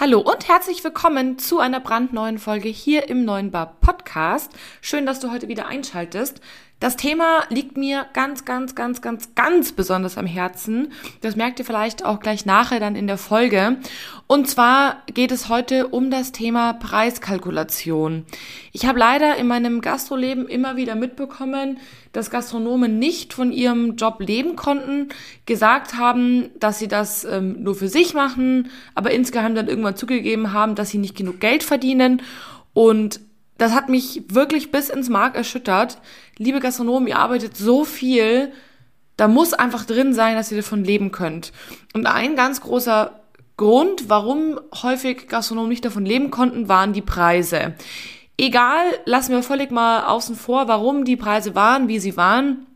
Hallo und herzlich willkommen zu einer brandneuen Folge hier im Neuen Bar Podcast. Schön, dass du heute wieder einschaltest. Das Thema liegt mir ganz, ganz, ganz, ganz, ganz besonders am Herzen. Das merkt ihr vielleicht auch gleich nachher dann in der Folge. Und zwar geht es heute um das Thema Preiskalkulation. Ich habe leider in meinem Gastroleben immer wieder mitbekommen, dass Gastronomen nicht von ihrem Job leben konnten, gesagt haben, dass sie das ähm, nur für sich machen, aber insgeheim dann irgendwann zugegeben haben, dass sie nicht genug Geld verdienen. Und das hat mich wirklich bis ins Mark erschüttert. Liebe Gastronomen, ihr arbeitet so viel, da muss einfach drin sein, dass ihr davon leben könnt. Und ein ganz großer Grund, warum häufig Gastronomen nicht davon leben konnten, waren die Preise. Egal, lassen wir völlig mal außen vor, warum die Preise waren, wie sie waren.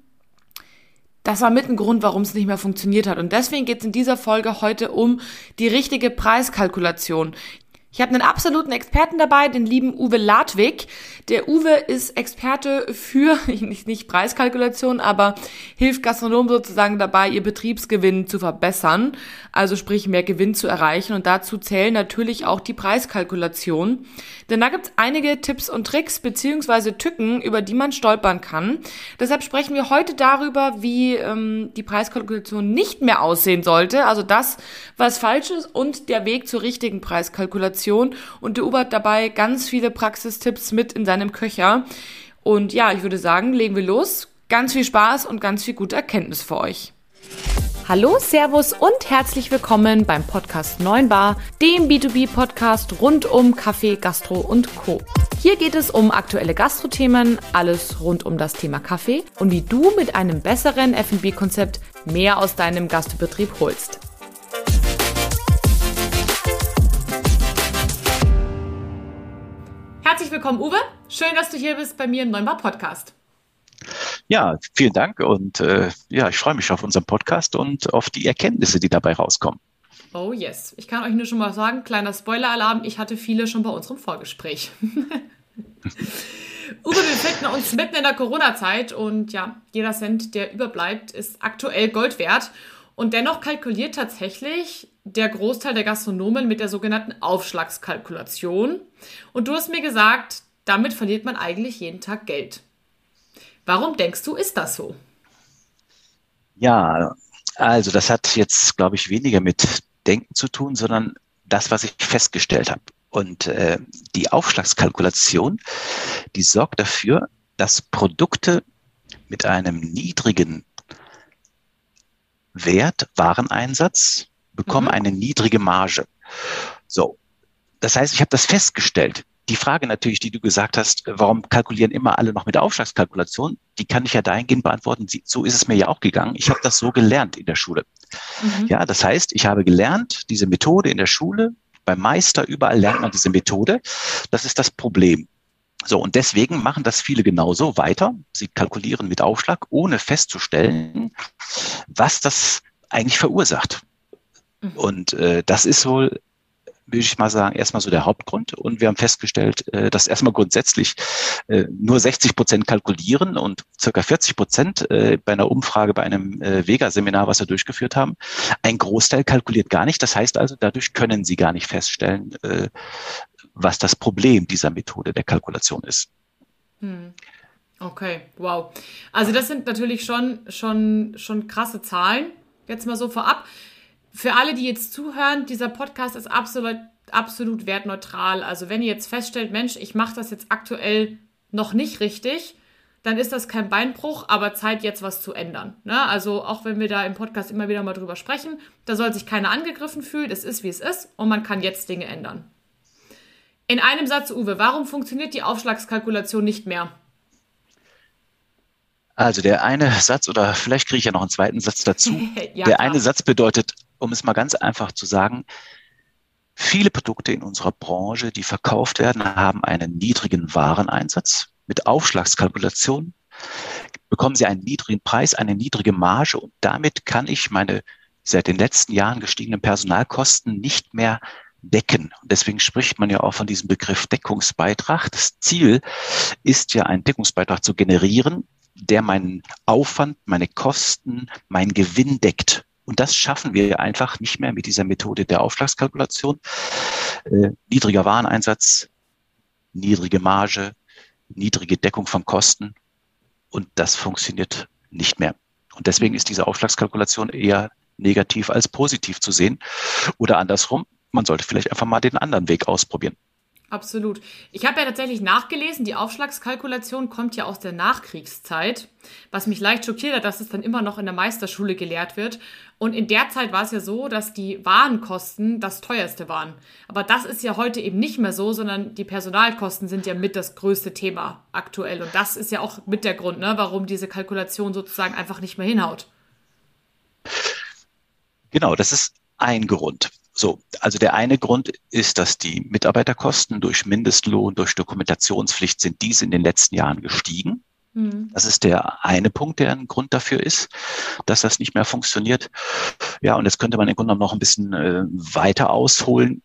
Das war mit ein Grund, warum es nicht mehr funktioniert hat. Und deswegen geht es in dieser Folge heute um die richtige Preiskalkulation. Ich habe einen absoluten Experten dabei, den lieben Uwe Ladwig. Der Uwe ist Experte für, nicht, Preiskalkulation, aber hilft Gastronomen sozusagen dabei, ihr Betriebsgewinn zu verbessern, also sprich mehr Gewinn zu erreichen. Und dazu zählen natürlich auch die Preiskalkulation. Denn da gibt's einige Tipps und Tricks beziehungsweise Tücken, über die man stolpern kann. Deshalb sprechen wir heute darüber, wie ähm, die Preiskalkulation nicht mehr aussehen sollte. Also das, was falsch ist und der Weg zur richtigen Preiskalkulation. Und der Uwe hat dabei ganz viele Praxistipps mit in seinem Köcher. Und ja, ich würde sagen, legen wir los. Ganz viel Spaß und ganz viel gute Erkenntnis für euch. Hallo, Servus und herzlich willkommen beim Podcast 9 Bar, dem B2B-Podcast rund um Kaffee, Gastro und Co. Hier geht es um aktuelle Gastrothemen, alles rund um das Thema Kaffee und wie du mit einem besseren F&B-Konzept mehr aus deinem Gastbetrieb holst. Herzlich willkommen, Uwe. Schön, dass du hier bist bei mir im 9 Bar Podcast. Ja, vielen Dank und äh, ja, ich freue mich auf unseren Podcast und auf die Erkenntnisse, die dabei rauskommen. Oh yes. Ich kann euch nur schon mal sagen, kleiner Spoiler-Alarm, ich hatte viele schon bei unserem Vorgespräch. Uwe, wir befinden uns mitten in der Corona-Zeit und ja, jeder Cent, der überbleibt, ist aktuell Gold wert. Und dennoch kalkuliert tatsächlich der Großteil der Gastronomen mit der sogenannten Aufschlagskalkulation. Und du hast mir gesagt, damit verliert man eigentlich jeden Tag Geld. Warum denkst du, ist das so? Ja, also das hat jetzt, glaube ich, weniger mit Denken zu tun, sondern das, was ich festgestellt habe. Und äh, die Aufschlagskalkulation, die sorgt dafür, dass Produkte mit einem niedrigen Wert, Wareneinsatz, bekommen mhm. eine niedrige Marge. So, das heißt, ich habe das festgestellt die Frage natürlich, die du gesagt hast, warum kalkulieren immer alle noch mit Aufschlagskalkulation, die kann ich ja dahingehend beantworten. So ist es mir ja auch gegangen. Ich habe das so gelernt in der Schule. Mhm. Ja, das heißt, ich habe gelernt, diese Methode in der Schule, beim Meister überall lernt man diese Methode. Das ist das Problem. So, und deswegen machen das viele genauso weiter. Sie kalkulieren mit Aufschlag, ohne festzustellen, was das eigentlich verursacht. Mhm. Und äh, das ist wohl würde ich mal sagen, erstmal so der Hauptgrund. Und wir haben festgestellt, äh, dass erstmal grundsätzlich äh, nur 60 Prozent kalkulieren und circa 40 Prozent äh, bei einer Umfrage bei einem Vega-Seminar, was wir durchgeführt haben, ein Großteil kalkuliert gar nicht. Das heißt also, dadurch können sie gar nicht feststellen, was das Problem dieser Methode der Kalkulation ist. Hm. Okay, wow. Also das sind natürlich schon, schon, schon krasse Zahlen. Jetzt mal so vorab für alle, die jetzt zuhören, dieser Podcast ist absolut, absolut wertneutral. Also wenn ihr jetzt feststellt, Mensch, ich mache das jetzt aktuell noch nicht richtig, dann ist das kein Beinbruch, aber Zeit jetzt was zu ändern. Ne? Also auch wenn wir da im Podcast immer wieder mal drüber sprechen, da soll sich keiner angegriffen fühlen, es ist wie es ist und man kann jetzt Dinge ändern. In einem Satz, Uwe, warum funktioniert die Aufschlagskalkulation nicht mehr? Also der eine Satz, oder vielleicht kriege ich ja noch einen zweiten Satz dazu. ja, der klar. eine Satz bedeutet, um es mal ganz einfach zu sagen, viele Produkte in unserer Branche, die verkauft werden, haben einen niedrigen Wareneinsatz. Mit Aufschlagskalkulation bekommen sie einen niedrigen Preis, eine niedrige Marge und damit kann ich meine seit den letzten Jahren gestiegenen Personalkosten nicht mehr decken. Deswegen spricht man ja auch von diesem Begriff Deckungsbeitrag. Das Ziel ist ja, einen Deckungsbeitrag zu generieren, der meinen Aufwand, meine Kosten, meinen Gewinn deckt. Und das schaffen wir einfach nicht mehr mit dieser Methode der Aufschlagskalkulation. äh, niedriger Wareneinsatz, niedrige Marge, niedrige Deckung von Kosten und das funktioniert nicht mehr. Und deswegen ist diese Aufschlagskalkulation eher negativ als positiv zu sehen. Oder andersrum, man sollte vielleicht einfach mal den anderen Weg ausprobieren. Absolut. Ich habe ja tatsächlich nachgelesen, die Aufschlagskalkulation kommt ja aus der Nachkriegszeit, was mich leicht schockiert hat, dass es dann immer noch in der Meisterschule gelehrt wird. Und in der Zeit war es ja so, dass die Warenkosten das teuerste waren. Aber das ist ja heute eben nicht mehr so, sondern die Personalkosten sind ja mit das größte Thema aktuell. Und das ist ja auch mit der Grund, ne, warum diese Kalkulation sozusagen einfach nicht mehr hinhaut. Genau, das ist ein Grund. So, also der eine Grund ist, dass die Mitarbeiterkosten durch Mindestlohn, durch Dokumentationspflicht sind diese in den letzten Jahren gestiegen. Mhm. Das ist der eine Punkt, der ein Grund dafür ist, dass das nicht mehr funktioniert. Ja, und jetzt könnte man im Grunde genommen noch ein bisschen äh, weiter ausholen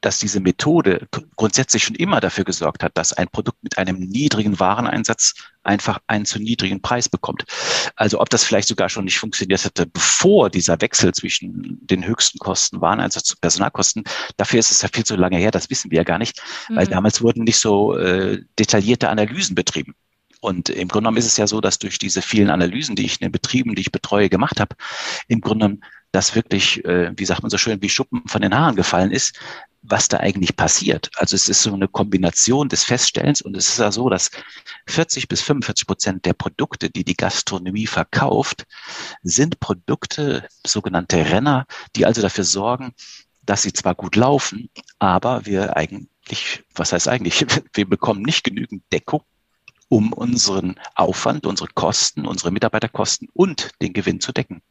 dass diese Methode grundsätzlich schon immer dafür gesorgt hat, dass ein Produkt mit einem niedrigen Wareneinsatz einfach einen zu niedrigen Preis bekommt. Also ob das vielleicht sogar schon nicht funktioniert hätte, bevor dieser Wechsel zwischen den höchsten Kosten, Wareneinsatz und Personalkosten, dafür ist es ja viel zu lange her, das wissen wir ja gar nicht, mhm. weil damals wurden nicht so äh, detaillierte Analysen betrieben. Und im Grunde genommen ist es ja so, dass durch diese vielen Analysen, die ich in den Betrieben, die ich betreue, gemacht habe, im Grunde genommen das wirklich, äh, wie sagt man so schön, wie Schuppen von den Haaren gefallen ist, was da eigentlich passiert. Also es ist so eine Kombination des Feststellens und es ist ja so, dass 40 bis 45 Prozent der Produkte, die die Gastronomie verkauft, sind Produkte, sogenannte Renner, die also dafür sorgen, dass sie zwar gut laufen, aber wir eigentlich, was heißt eigentlich, wir bekommen nicht genügend Deckung, um unseren Aufwand, unsere Kosten, unsere Mitarbeiterkosten und den Gewinn zu decken.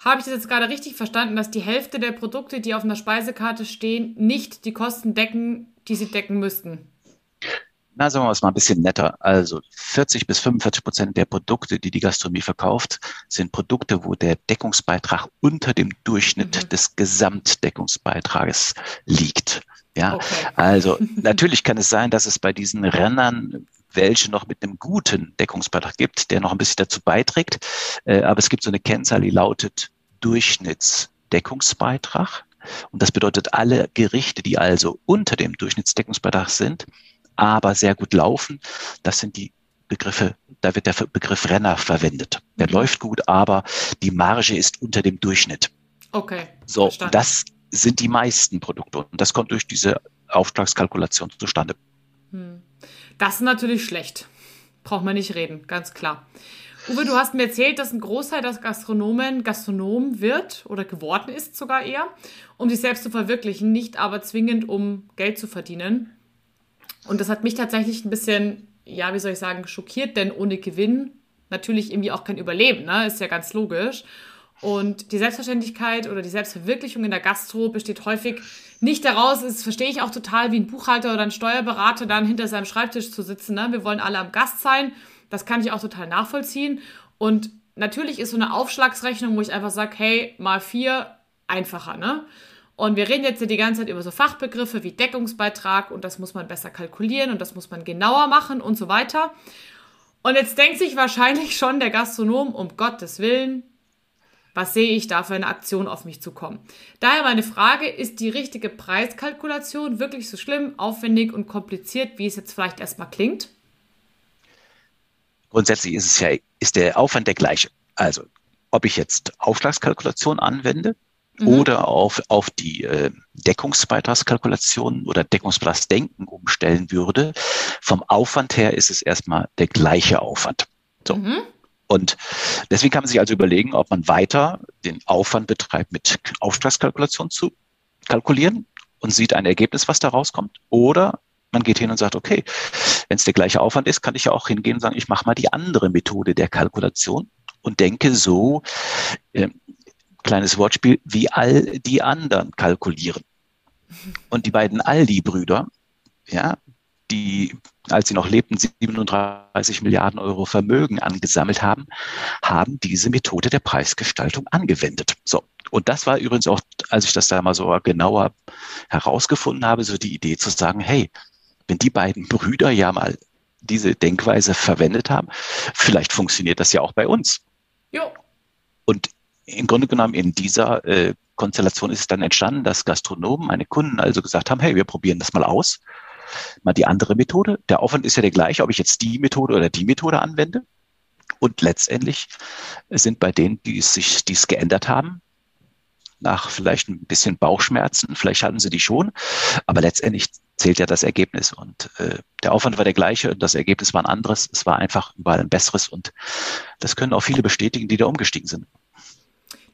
Habe ich das jetzt gerade richtig verstanden, dass die Hälfte der Produkte, die auf einer Speisekarte stehen, nicht die Kosten decken, die sie decken müssten? Na, sagen wir mal ein bisschen netter. Also 40 bis 45 Prozent der Produkte, die die Gastronomie verkauft, sind Produkte, wo der Deckungsbeitrag unter dem Durchschnitt mhm. des Gesamtdeckungsbeitrages liegt. Ja, okay. also natürlich kann es sein, dass es bei diesen Rennern welche noch mit einem guten Deckungsbeitrag gibt, der noch ein bisschen dazu beiträgt. Äh, aber es gibt so eine Kennzahl, die lautet Durchschnittsdeckungsbeitrag. Und das bedeutet, alle Gerichte, die also unter dem Durchschnittsdeckungsbeitrag sind, aber sehr gut laufen, das sind die Begriffe, da wird der Begriff Renner verwendet. Der mhm. läuft gut, aber die Marge ist unter dem Durchschnitt. Okay. So, verstanden. das sind die meisten Produkte. Und das kommt durch diese Auftragskalkulation zustande. Hm. Das ist natürlich schlecht. Braucht man nicht reden, ganz klar. Uwe, du hast mir erzählt, dass ein Großteil der Gastronomen Gastronom wird oder geworden ist sogar eher, um sich selbst zu verwirklichen, nicht aber zwingend, um Geld zu verdienen. Und das hat mich tatsächlich ein bisschen, ja, wie soll ich sagen, schockiert, denn ohne Gewinn natürlich irgendwie auch kein Überleben, ne? Ist ja ganz logisch. Und die Selbstverständlichkeit oder die Selbstverwirklichung in der Gastro besteht häufig nicht daraus, das verstehe ich auch total, wie ein Buchhalter oder ein Steuerberater dann hinter seinem Schreibtisch zu sitzen. Ne? Wir wollen alle am Gast sein. Das kann ich auch total nachvollziehen. Und natürlich ist so eine Aufschlagsrechnung, wo ich einfach sage, hey, mal vier, einfacher, ne? Und wir reden jetzt die ganze Zeit über so Fachbegriffe wie Deckungsbeitrag und das muss man besser kalkulieren und das muss man genauer machen und so weiter. Und jetzt denkt sich wahrscheinlich schon der Gastronom, um Gottes Willen, was sehe ich da für eine Aktion auf mich zukommen? Daher meine Frage, ist die richtige Preiskalkulation wirklich so schlimm, aufwendig und kompliziert, wie es jetzt vielleicht erstmal klingt? Grundsätzlich ist es ja, ist der Aufwand der gleiche. Also, ob ich jetzt Aufschlagskalkulation anwende mhm. oder auf, auf die äh, Deckungsbeitragskalkulation oder Deckungsbeitragsdenken umstellen würde, vom Aufwand her ist es erstmal der gleiche Aufwand. So. Mhm. Und deswegen kann man sich also überlegen, ob man weiter den Aufwand betreibt, mit Auftragskalkulation zu kalkulieren und sieht ein Ergebnis, was da rauskommt. Oder man geht hin und sagt, okay, wenn es der gleiche Aufwand ist, kann ich ja auch hingehen und sagen, ich mache mal die andere Methode der Kalkulation und denke so, äh, kleines Wortspiel, wie all die anderen kalkulieren. Und die beiden Aldi-Brüder, ja, die, als sie noch lebten, 37 Milliarden Euro Vermögen angesammelt haben, haben diese Methode der Preisgestaltung angewendet. So. Und das war übrigens auch, als ich das da mal so genauer herausgefunden habe, so die Idee zu sagen, hey, wenn die beiden Brüder ja mal diese Denkweise verwendet haben, vielleicht funktioniert das ja auch bei uns. Jo. Und im Grunde genommen in dieser äh, Konstellation ist es dann entstanden, dass Gastronomen, meine Kunden also gesagt haben, hey, wir probieren das mal aus. Mal die andere Methode. Der Aufwand ist ja der gleiche, ob ich jetzt die Methode oder die Methode anwende. Und letztendlich sind bei denen, die es sich, die es geändert haben, nach vielleicht ein bisschen Bauchschmerzen, vielleicht hatten sie die schon, aber letztendlich zählt ja das Ergebnis und äh, der Aufwand war der gleiche und das Ergebnis war ein anderes. Es war einfach überall ein besseres und das können auch viele bestätigen, die da umgestiegen sind.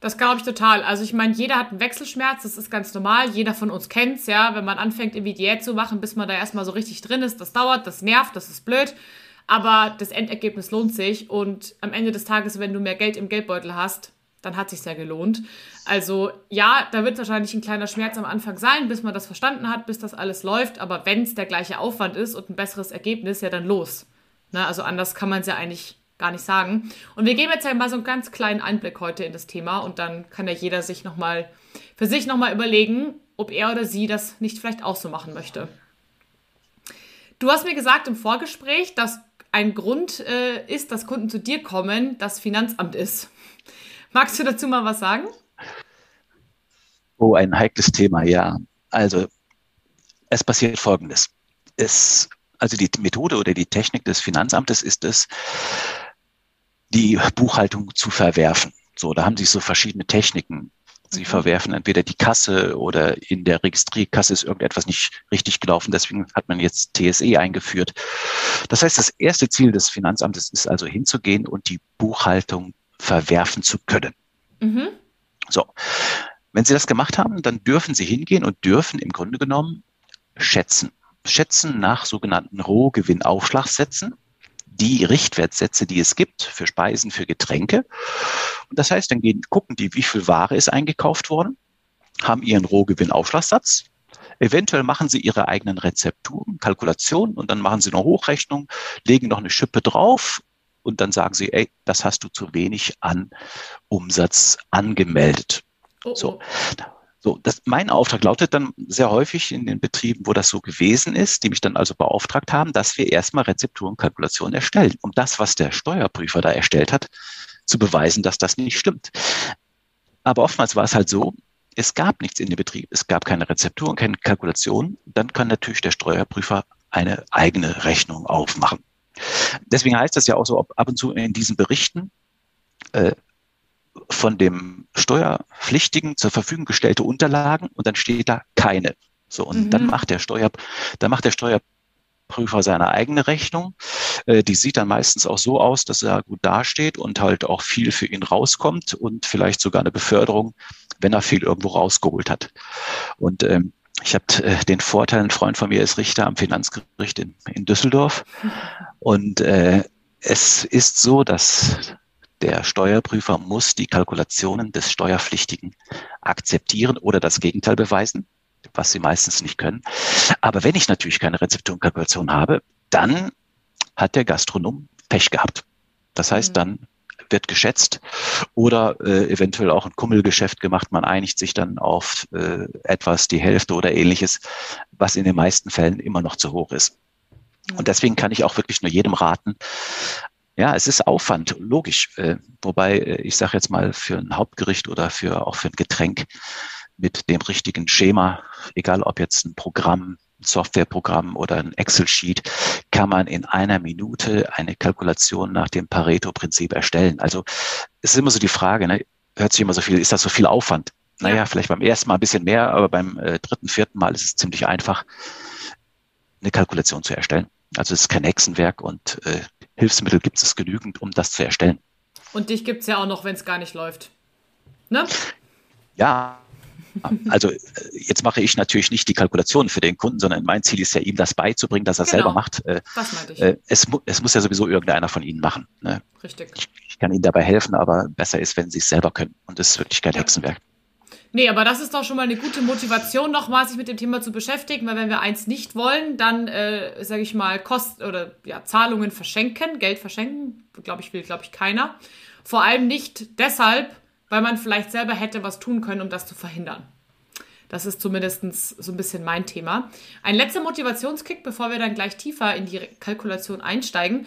Das glaube ich total. Also ich meine, jeder hat einen Wechselschmerz, das ist ganz normal. Jeder von uns kennt's, ja. Wenn man anfängt, irgendwie Diät zu machen, bis man da erstmal so richtig drin ist, das dauert, das nervt, das ist blöd. Aber das Endergebnis lohnt sich und am Ende des Tages, wenn du mehr Geld im Geldbeutel hast, dann hat sich ja gelohnt. Also ja, da wird wahrscheinlich ein kleiner Schmerz am Anfang sein, bis man das verstanden hat, bis das alles läuft. Aber wenn es der gleiche Aufwand ist und ein besseres Ergebnis, ja dann los. Ne? Also anders kann man es ja eigentlich gar nicht sagen. Und wir geben jetzt ja mal so einen ganz kleinen Einblick heute in das Thema und dann kann ja jeder sich noch mal für sich noch mal überlegen, ob er oder sie das nicht vielleicht auch so machen möchte. Du hast mir gesagt im Vorgespräch, dass ein Grund äh, ist, dass Kunden zu dir kommen, das Finanzamt ist. Magst du dazu mal was sagen? Oh, ein heikles Thema, ja. Also es passiert Folgendes. Es, also die Methode oder die Technik des Finanzamtes ist es, die Buchhaltung zu verwerfen. So, da haben sich so verschiedene Techniken. Sie mhm. verwerfen entweder die Kasse oder in der Registrierkasse ist irgendetwas nicht richtig gelaufen. Deswegen hat man jetzt TSE eingeführt. Das heißt, das erste Ziel des Finanzamtes ist also hinzugehen und die Buchhaltung verwerfen zu können. Mhm. So. Wenn Sie das gemacht haben, dann dürfen Sie hingehen und dürfen im Grunde genommen schätzen. Schätzen nach sogenannten Rohgewinnaufschlagssätzen die Richtwertsätze, die es gibt für Speisen, für Getränke. Und das heißt, dann gehen, gucken die, wie viel Ware ist eingekauft worden, haben ihren Rohgewinnaufschlagssatz. Eventuell machen sie ihre eigenen Rezepturen, Kalkulationen und dann machen sie eine Hochrechnung, legen noch eine Schippe drauf und dann sagen sie, ey, das hast du zu wenig an Umsatz angemeldet. Oh, oh. So. So, das, mein Auftrag lautet dann sehr häufig in den Betrieben, wo das so gewesen ist, die mich dann also beauftragt haben, dass wir erstmal Rezepturenkalkulationen erstellen, um das, was der Steuerprüfer da erstellt hat, zu beweisen, dass das nicht stimmt. Aber oftmals war es halt so, es gab nichts in dem Betrieb, es gab keine Rezepturen, keine Kalkulation. Dann kann natürlich der Steuerprüfer eine eigene Rechnung aufmachen. Deswegen heißt das ja auch so, ab und zu in diesen Berichten äh, von dem Steuerpflichtigen zur Verfügung gestellte Unterlagen und dann steht da keine. So, und mhm. dann macht der Steuer, dann macht der Steuerprüfer seine eigene Rechnung. Äh, die sieht dann meistens auch so aus, dass er gut dasteht und halt auch viel für ihn rauskommt und vielleicht sogar eine Beförderung, wenn er viel irgendwo rausgeholt hat. Und ähm, ich habe äh, den Vorteil, ein Freund von mir ist Richter am Finanzgericht in, in Düsseldorf. Und äh, es ist so, dass der Steuerprüfer muss die Kalkulationen des Steuerpflichtigen akzeptieren oder das Gegenteil beweisen, was sie meistens nicht können. Aber wenn ich natürlich keine Rezepturenkalkulation habe, dann hat der Gastronom Pech gehabt. Das heißt, mhm. dann wird geschätzt oder äh, eventuell auch ein Kummelgeschäft gemacht. Man einigt sich dann auf äh, etwas, die Hälfte oder ähnliches, was in den meisten Fällen immer noch zu hoch ist. Und deswegen kann ich auch wirklich nur jedem raten, ja, es ist Aufwand, logisch. Äh, wobei, äh, ich sage jetzt mal, für ein Hauptgericht oder für auch für ein Getränk mit dem richtigen Schema, egal ob jetzt ein Programm, ein Softwareprogramm oder ein Excel-Sheet, kann man in einer Minute eine Kalkulation nach dem Pareto-Prinzip erstellen. Also es ist immer so die Frage, ne, hört sich immer so viel, ist das so viel Aufwand? Naja, ja. vielleicht beim ersten Mal ein bisschen mehr, aber beim äh, dritten, vierten Mal ist es ziemlich einfach, eine Kalkulation zu erstellen. Also es ist kein Hexenwerk und äh, Hilfsmittel gibt es genügend, um das zu erstellen. Und dich gibt es ja auch noch, wenn es gar nicht läuft. Ne? Ja, also äh, jetzt mache ich natürlich nicht die Kalkulation für den Kunden, sondern mein Ziel ist ja, ihm das beizubringen, dass er genau. selber macht. Äh, das meinte ich. Äh, es, es, muss ja sowieso irgendeiner von Ihnen machen. Ne? Richtig. Ich, ich, kann Ihnen dabei helfen, aber besser ist, wenn Sie es selber können. Und das ist wirklich kein ja. Hexenwerk. Nee, aber das ist doch schon mal eine gute Motivation, nochmal sich mit dem Thema zu beschäftigen, weil wenn wir eins nicht wollen, dann, äh, sage ich mal, Kosten oder ja, Zahlungen verschenken, Geld verschenken, glaube ich, will, glaube ich, keiner. Vor allem nicht deshalb, weil man vielleicht selber hätte was tun können, um das zu verhindern. Das ist zumindest so ein bisschen mein Thema. Ein letzter Motivationskick, bevor wir dann gleich tiefer in die Kalkulation einsteigen.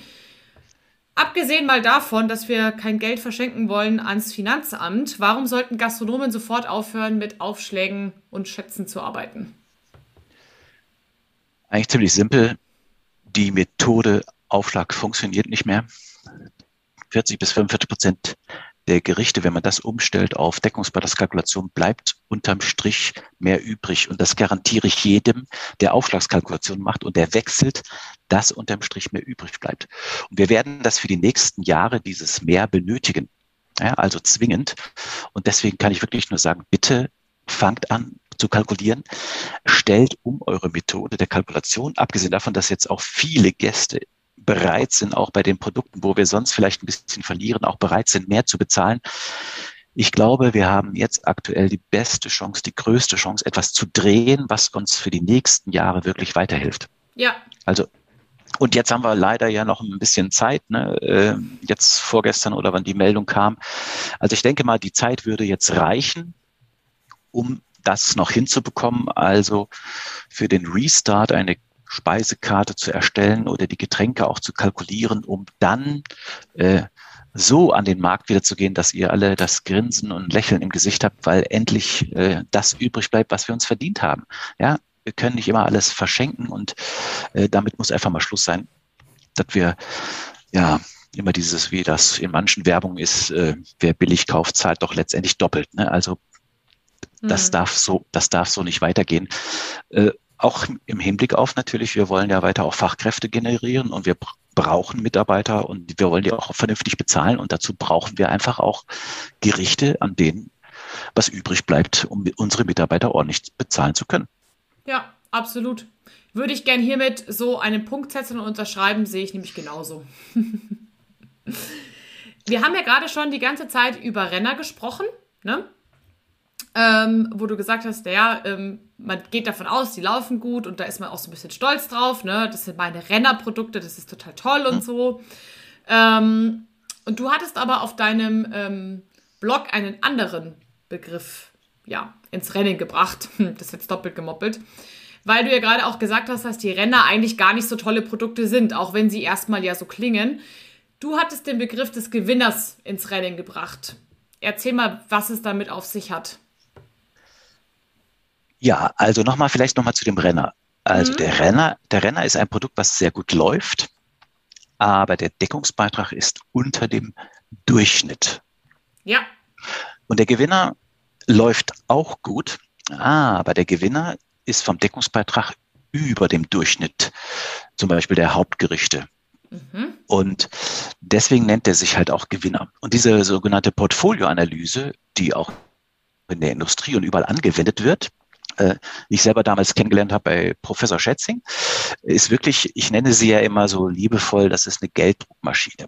Abgesehen mal davon, dass wir kein Geld verschenken wollen ans Finanzamt, warum sollten Gastronomen sofort aufhören, mit Aufschlägen und Schätzen zu arbeiten? Eigentlich ziemlich simpel. Die Methode Aufschlag funktioniert nicht mehr. 40 bis 45 Prozent der Gerichte, wenn man das umstellt auf Deckungsbeitragskalkulation, bleibt unterm Strich mehr übrig. Und das garantiere ich jedem, der Aufschlagskalkulation macht und der wechselt, dass unterm Strich mehr übrig bleibt. Und wir werden das für die nächsten Jahre dieses mehr benötigen. Ja, also zwingend. Und deswegen kann ich wirklich nur sagen, bitte fangt an zu kalkulieren, stellt um eure Methode der Kalkulation, abgesehen davon, dass jetzt auch viele Gäste bereit sind, auch bei den Produkten, wo wir sonst vielleicht ein bisschen verlieren, auch bereit sind, mehr zu bezahlen. Ich glaube, wir haben jetzt aktuell die beste Chance, die größte Chance, etwas zu drehen, was uns für die nächsten Jahre wirklich weiterhilft. Ja. Also und jetzt haben wir leider ja noch ein bisschen Zeit, ne? Äh, jetzt vorgestern oder wann die Meldung kam. Also ich denke mal, die Zeit würde jetzt reichen, um das noch hinzubekommen. Also für den Restart eine Speisekarte zu erstellen oder die Getränke auch zu kalkulieren, um dann äh, so an den Markt wieder zu gehen, dass ihr alle das Grinsen und Lächeln im Gesicht habt, weil endlich äh, das übrig bleibt, was wir uns verdient haben. Ja, wir können nicht immer alles verschenken und äh, damit muss einfach mal Schluss sein, dass wir ja immer dieses, wie das in manchen Werbungen ist, äh, wer billig kauft, zahlt doch letztendlich doppelt. Ne? Also das mhm. darf so, das darf so nicht weitergehen. Auch im Hinblick auf natürlich, wir wollen ja weiter auch Fachkräfte generieren und wir brauchen Mitarbeiter und wir wollen die auch vernünftig bezahlen und dazu brauchen wir einfach auch Gerichte, an denen was übrig bleibt, um unsere Mitarbeiter ordentlich bezahlen zu können. Ja, absolut. Würde ich gern hiermit so einen Punkt setzen und unterschreiben, sehe ich nämlich genauso. wir haben ja gerade schon die ganze Zeit über Renner gesprochen, ne? Ähm, wo du gesagt hast, ja, ähm, man geht davon aus, die laufen gut und da ist man auch so ein bisschen stolz drauf, ne? Das sind meine Rennerprodukte, das ist total toll und mhm. so. Ähm, und du hattest aber auf deinem ähm, Blog einen anderen Begriff, ja, ins Rennen gebracht. Das ist jetzt doppelt gemoppelt. Weil du ja gerade auch gesagt hast, dass die Renner eigentlich gar nicht so tolle Produkte sind, auch wenn sie erstmal ja so klingen. Du hattest den Begriff des Gewinners ins Rennen gebracht. Erzähl mal, was es damit auf sich hat. Ja, also nochmal, vielleicht nochmal zu dem Renner. Also mhm. der Renner, der Renner ist ein Produkt, was sehr gut läuft, aber der Deckungsbeitrag ist unter dem Durchschnitt. Ja. Und der Gewinner läuft auch gut, aber der Gewinner ist vom Deckungsbeitrag über dem Durchschnitt, zum Beispiel der Hauptgerichte. Mhm. Und deswegen nennt er sich halt auch Gewinner. Und diese sogenannte Portfolioanalyse, die auch in der Industrie und überall angewendet wird, äh, ich selber damals kennengelernt habe bei Professor Schätzing, ist wirklich, ich nenne sie ja immer so liebevoll, das ist eine Gelddruckmaschine.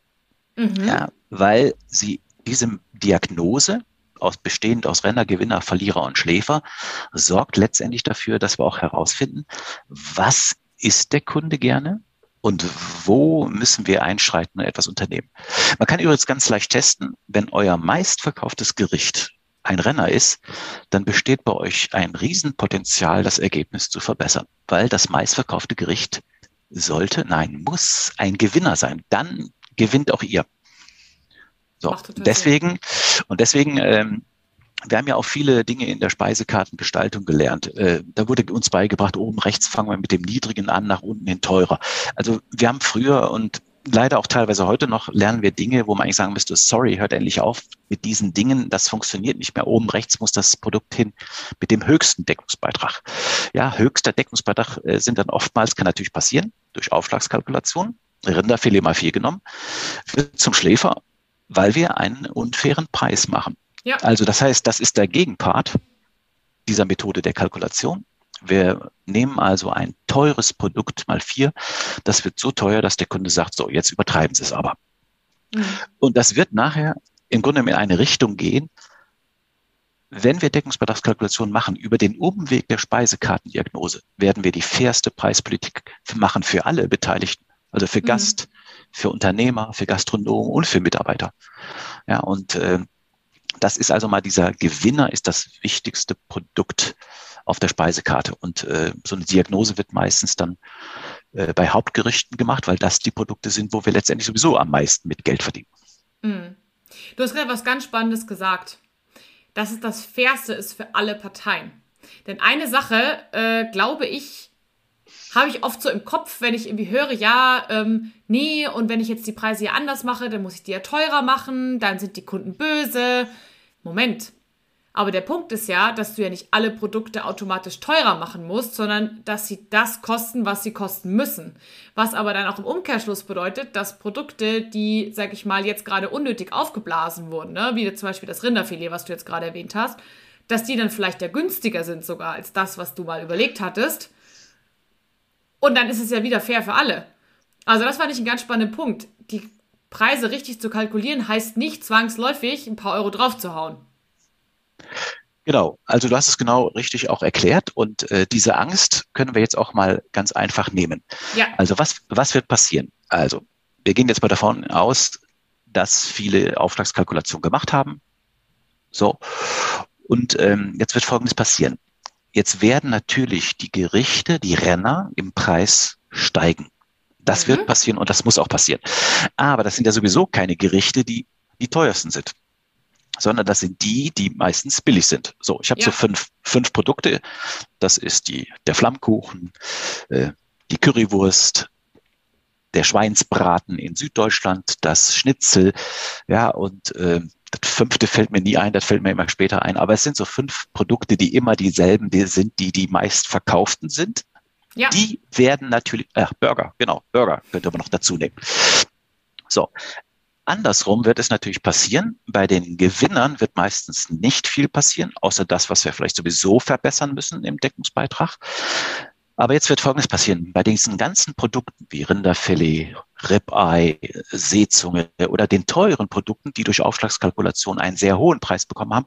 Mhm. Ja, weil sie diese Diagnose, aus, bestehend aus Renner, Gewinner, Verlierer und Schläfer, sorgt letztendlich dafür, dass wir auch herausfinden, was ist der Kunde gerne und wo müssen wir einschreiten und etwas unternehmen. Man kann übrigens ganz leicht testen, wenn euer meistverkauftes Gericht ein Renner ist, dann besteht bei euch ein Riesenpotenzial, das Ergebnis zu verbessern, weil das meistverkaufte Gericht sollte, nein, muss ein Gewinner sein. Dann gewinnt auch ihr. So, deswegen, und deswegen, ähm, wir haben ja auch viele Dinge in der Speisekartengestaltung gelernt. Äh, da wurde uns beigebracht, oben rechts fangen wir mit dem Niedrigen an, nach unten hin teurer. Also wir haben früher und leider auch teilweise heute noch lernen wir Dinge, wo man eigentlich sagen müsste, sorry, hört endlich auf mit diesen Dingen, das funktioniert nicht mehr. Oben rechts muss das Produkt hin mit dem höchsten Deckungsbeitrag. Ja, höchster Deckungsbeitrag äh, sind dann oftmals, kann natürlich passieren, durch Aufschlagskalkulation, Rinderfilet mal vier genommen, wird zum Schläfer, weil wir einen unfairen Preis machen. Ja. Also das heißt, das ist der Gegenpart dieser Methode der Kalkulation. Wir nehmen also ein teures Produkt mal vier. Das wird so teuer, dass der Kunde sagt, so, jetzt übertreiben Sie es aber. Mhm. Und das wird nachher im Grunde in eine Richtung gehen, wenn wir Deckungsbedarfskalkulationen machen über den Umweg der Speisekartendiagnose, werden wir die fairste Preispolitik machen für alle Beteiligten, also für mhm. Gast, für Unternehmer, für Gastronomen und für Mitarbeiter. Ja, und äh, das ist also mal dieser Gewinner ist das wichtigste Produkt auf der Speisekarte. Und äh, so eine Diagnose wird meistens dann äh, bei Hauptgerichten gemacht, weil das die Produkte sind, wo wir letztendlich sowieso am meisten mit Geld verdienen. Mhm. Du hast gerade was ganz Spannendes gesagt, dass es das Fairste ist für alle Parteien. Denn eine Sache, äh, glaube ich, habe ich oft so im Kopf, wenn ich irgendwie höre, ja, ähm, nee, und wenn ich jetzt die Preise hier anders mache, dann muss ich die ja teurer machen, dann sind die Kunden böse. Moment, aber der Punkt ist ja, dass du ja nicht alle Produkte automatisch teurer machen musst, sondern dass sie das kosten, was sie kosten müssen. Was aber dann auch im Umkehrschluss bedeutet, dass Produkte, die, sag ich mal, jetzt gerade unnötig aufgeblasen wurden, ne, wie zum Beispiel das Rinderfilet, was du jetzt gerade erwähnt hast, dass die dann vielleicht ja günstiger sind sogar als das, was du mal überlegt hattest. Und dann ist es ja wieder fair für alle. Also das fand ich einen ganz spannenden Punkt. Die Preise richtig zu kalkulieren heißt nicht zwangsläufig ein paar Euro draufzuhauen. Genau, also du hast es genau richtig auch erklärt und äh, diese Angst können wir jetzt auch mal ganz einfach nehmen. Ja. Also was, was wird passieren? Also wir gehen jetzt mal davon aus, dass viele Auftragskalkulationen gemacht haben. So, und ähm, jetzt wird Folgendes passieren. Jetzt werden natürlich die Gerichte, die Renner im Preis steigen. Das mhm. wird passieren und das muss auch passieren. Aber das sind ja sowieso keine Gerichte, die die teuersten sind sondern das sind die, die meistens billig sind. So, ich habe ja. so fünf, fünf Produkte. Das ist die, der Flammkuchen, äh, die Currywurst, der Schweinsbraten in Süddeutschland, das Schnitzel, ja, und äh, das fünfte fällt mir nie ein, das fällt mir immer später ein. Aber es sind so fünf Produkte, die immer dieselben die sind, die die meistverkauften sind. Ja. Die werden natürlich, äh, Burger, genau, Burger könnte man noch dazu nehmen. So, Andersrum wird es natürlich passieren. Bei den Gewinnern wird meistens nicht viel passieren, außer das, was wir vielleicht sowieso verbessern müssen im Deckungsbeitrag. Aber jetzt wird Folgendes passieren. Bei diesen ganzen Produkten wie Rinderfilet, Ribeye, Seezunge oder den teuren Produkten, die durch Aufschlagskalkulation einen sehr hohen Preis bekommen haben,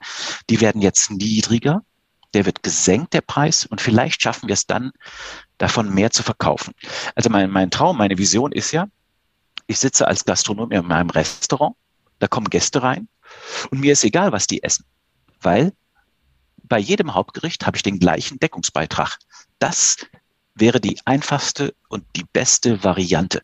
die werden jetzt niedriger. Der wird gesenkt, der Preis. Und vielleicht schaffen wir es dann, davon mehr zu verkaufen. Also mein, mein Traum, meine Vision ist ja, ich sitze als Gastronom in meinem Restaurant, da kommen Gäste rein und mir ist egal, was die essen, weil bei jedem Hauptgericht habe ich den gleichen Deckungsbeitrag. Das wäre die einfachste und die beste Variante.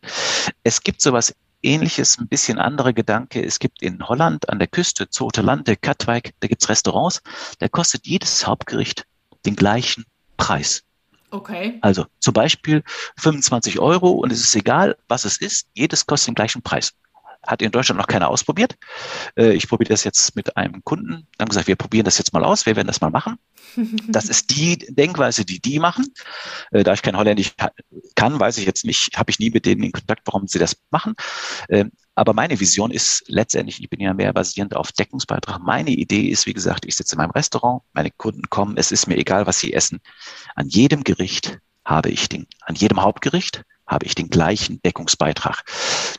Es gibt sowas ähnliches, ein bisschen andere Gedanke. Es gibt in Holland an der Küste, Zote Lande, Katwijk, da gibt's Restaurants, da kostet jedes Hauptgericht den gleichen Preis. Okay. Also zum Beispiel 25 Euro und es ist egal, was es ist, jedes kostet den gleichen Preis. Hat in Deutschland noch keiner ausprobiert. Äh, ich probiere das jetzt mit einem Kunden. Dann haben gesagt, wir probieren das jetzt mal aus, wir werden das mal machen. Das ist die Denkweise, die die machen. Äh, da ich kein Holländisch kann, weiß ich jetzt nicht, habe ich nie mit denen in Kontakt, warum sie das machen. Ähm, aber meine Vision ist letztendlich, ich bin ja mehr basierend auf Deckungsbeitrag. Meine Idee ist, wie gesagt, ich sitze in meinem Restaurant, meine Kunden kommen, es ist mir egal, was sie essen. An jedem Gericht habe ich den, an jedem Hauptgericht habe ich den gleichen Deckungsbeitrag.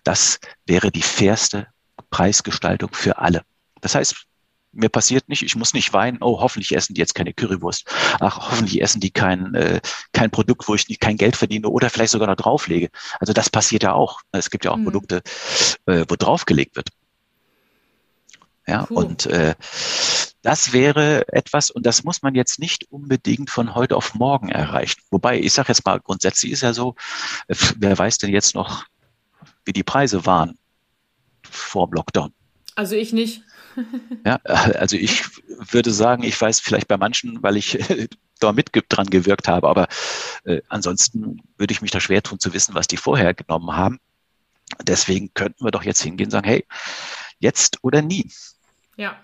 Das wäre die fairste Preisgestaltung für alle. Das heißt, mir passiert nicht, ich muss nicht weinen, oh, hoffentlich essen die jetzt keine Currywurst. Ach, hoffentlich essen die kein, äh, kein Produkt, wo ich nicht, kein Geld verdiene oder vielleicht sogar noch drauflege. Also das passiert ja auch. Es gibt ja auch mhm. Produkte, äh, wo draufgelegt wird. Ja, cool. und äh, das wäre etwas, und das muss man jetzt nicht unbedingt von heute auf morgen erreichen. Wobei, ich sage jetzt mal, grundsätzlich ist ja so, äh, wer weiß denn jetzt noch, wie die Preise waren vor dem Lockdown? Also ich nicht. ja, also ich würde sagen, ich weiß vielleicht bei manchen, weil ich da mit dran gewirkt habe, aber äh, ansonsten würde ich mich da schwer tun zu wissen, was die vorher genommen haben. Deswegen könnten wir doch jetzt hingehen und sagen, hey, jetzt oder nie. Ja.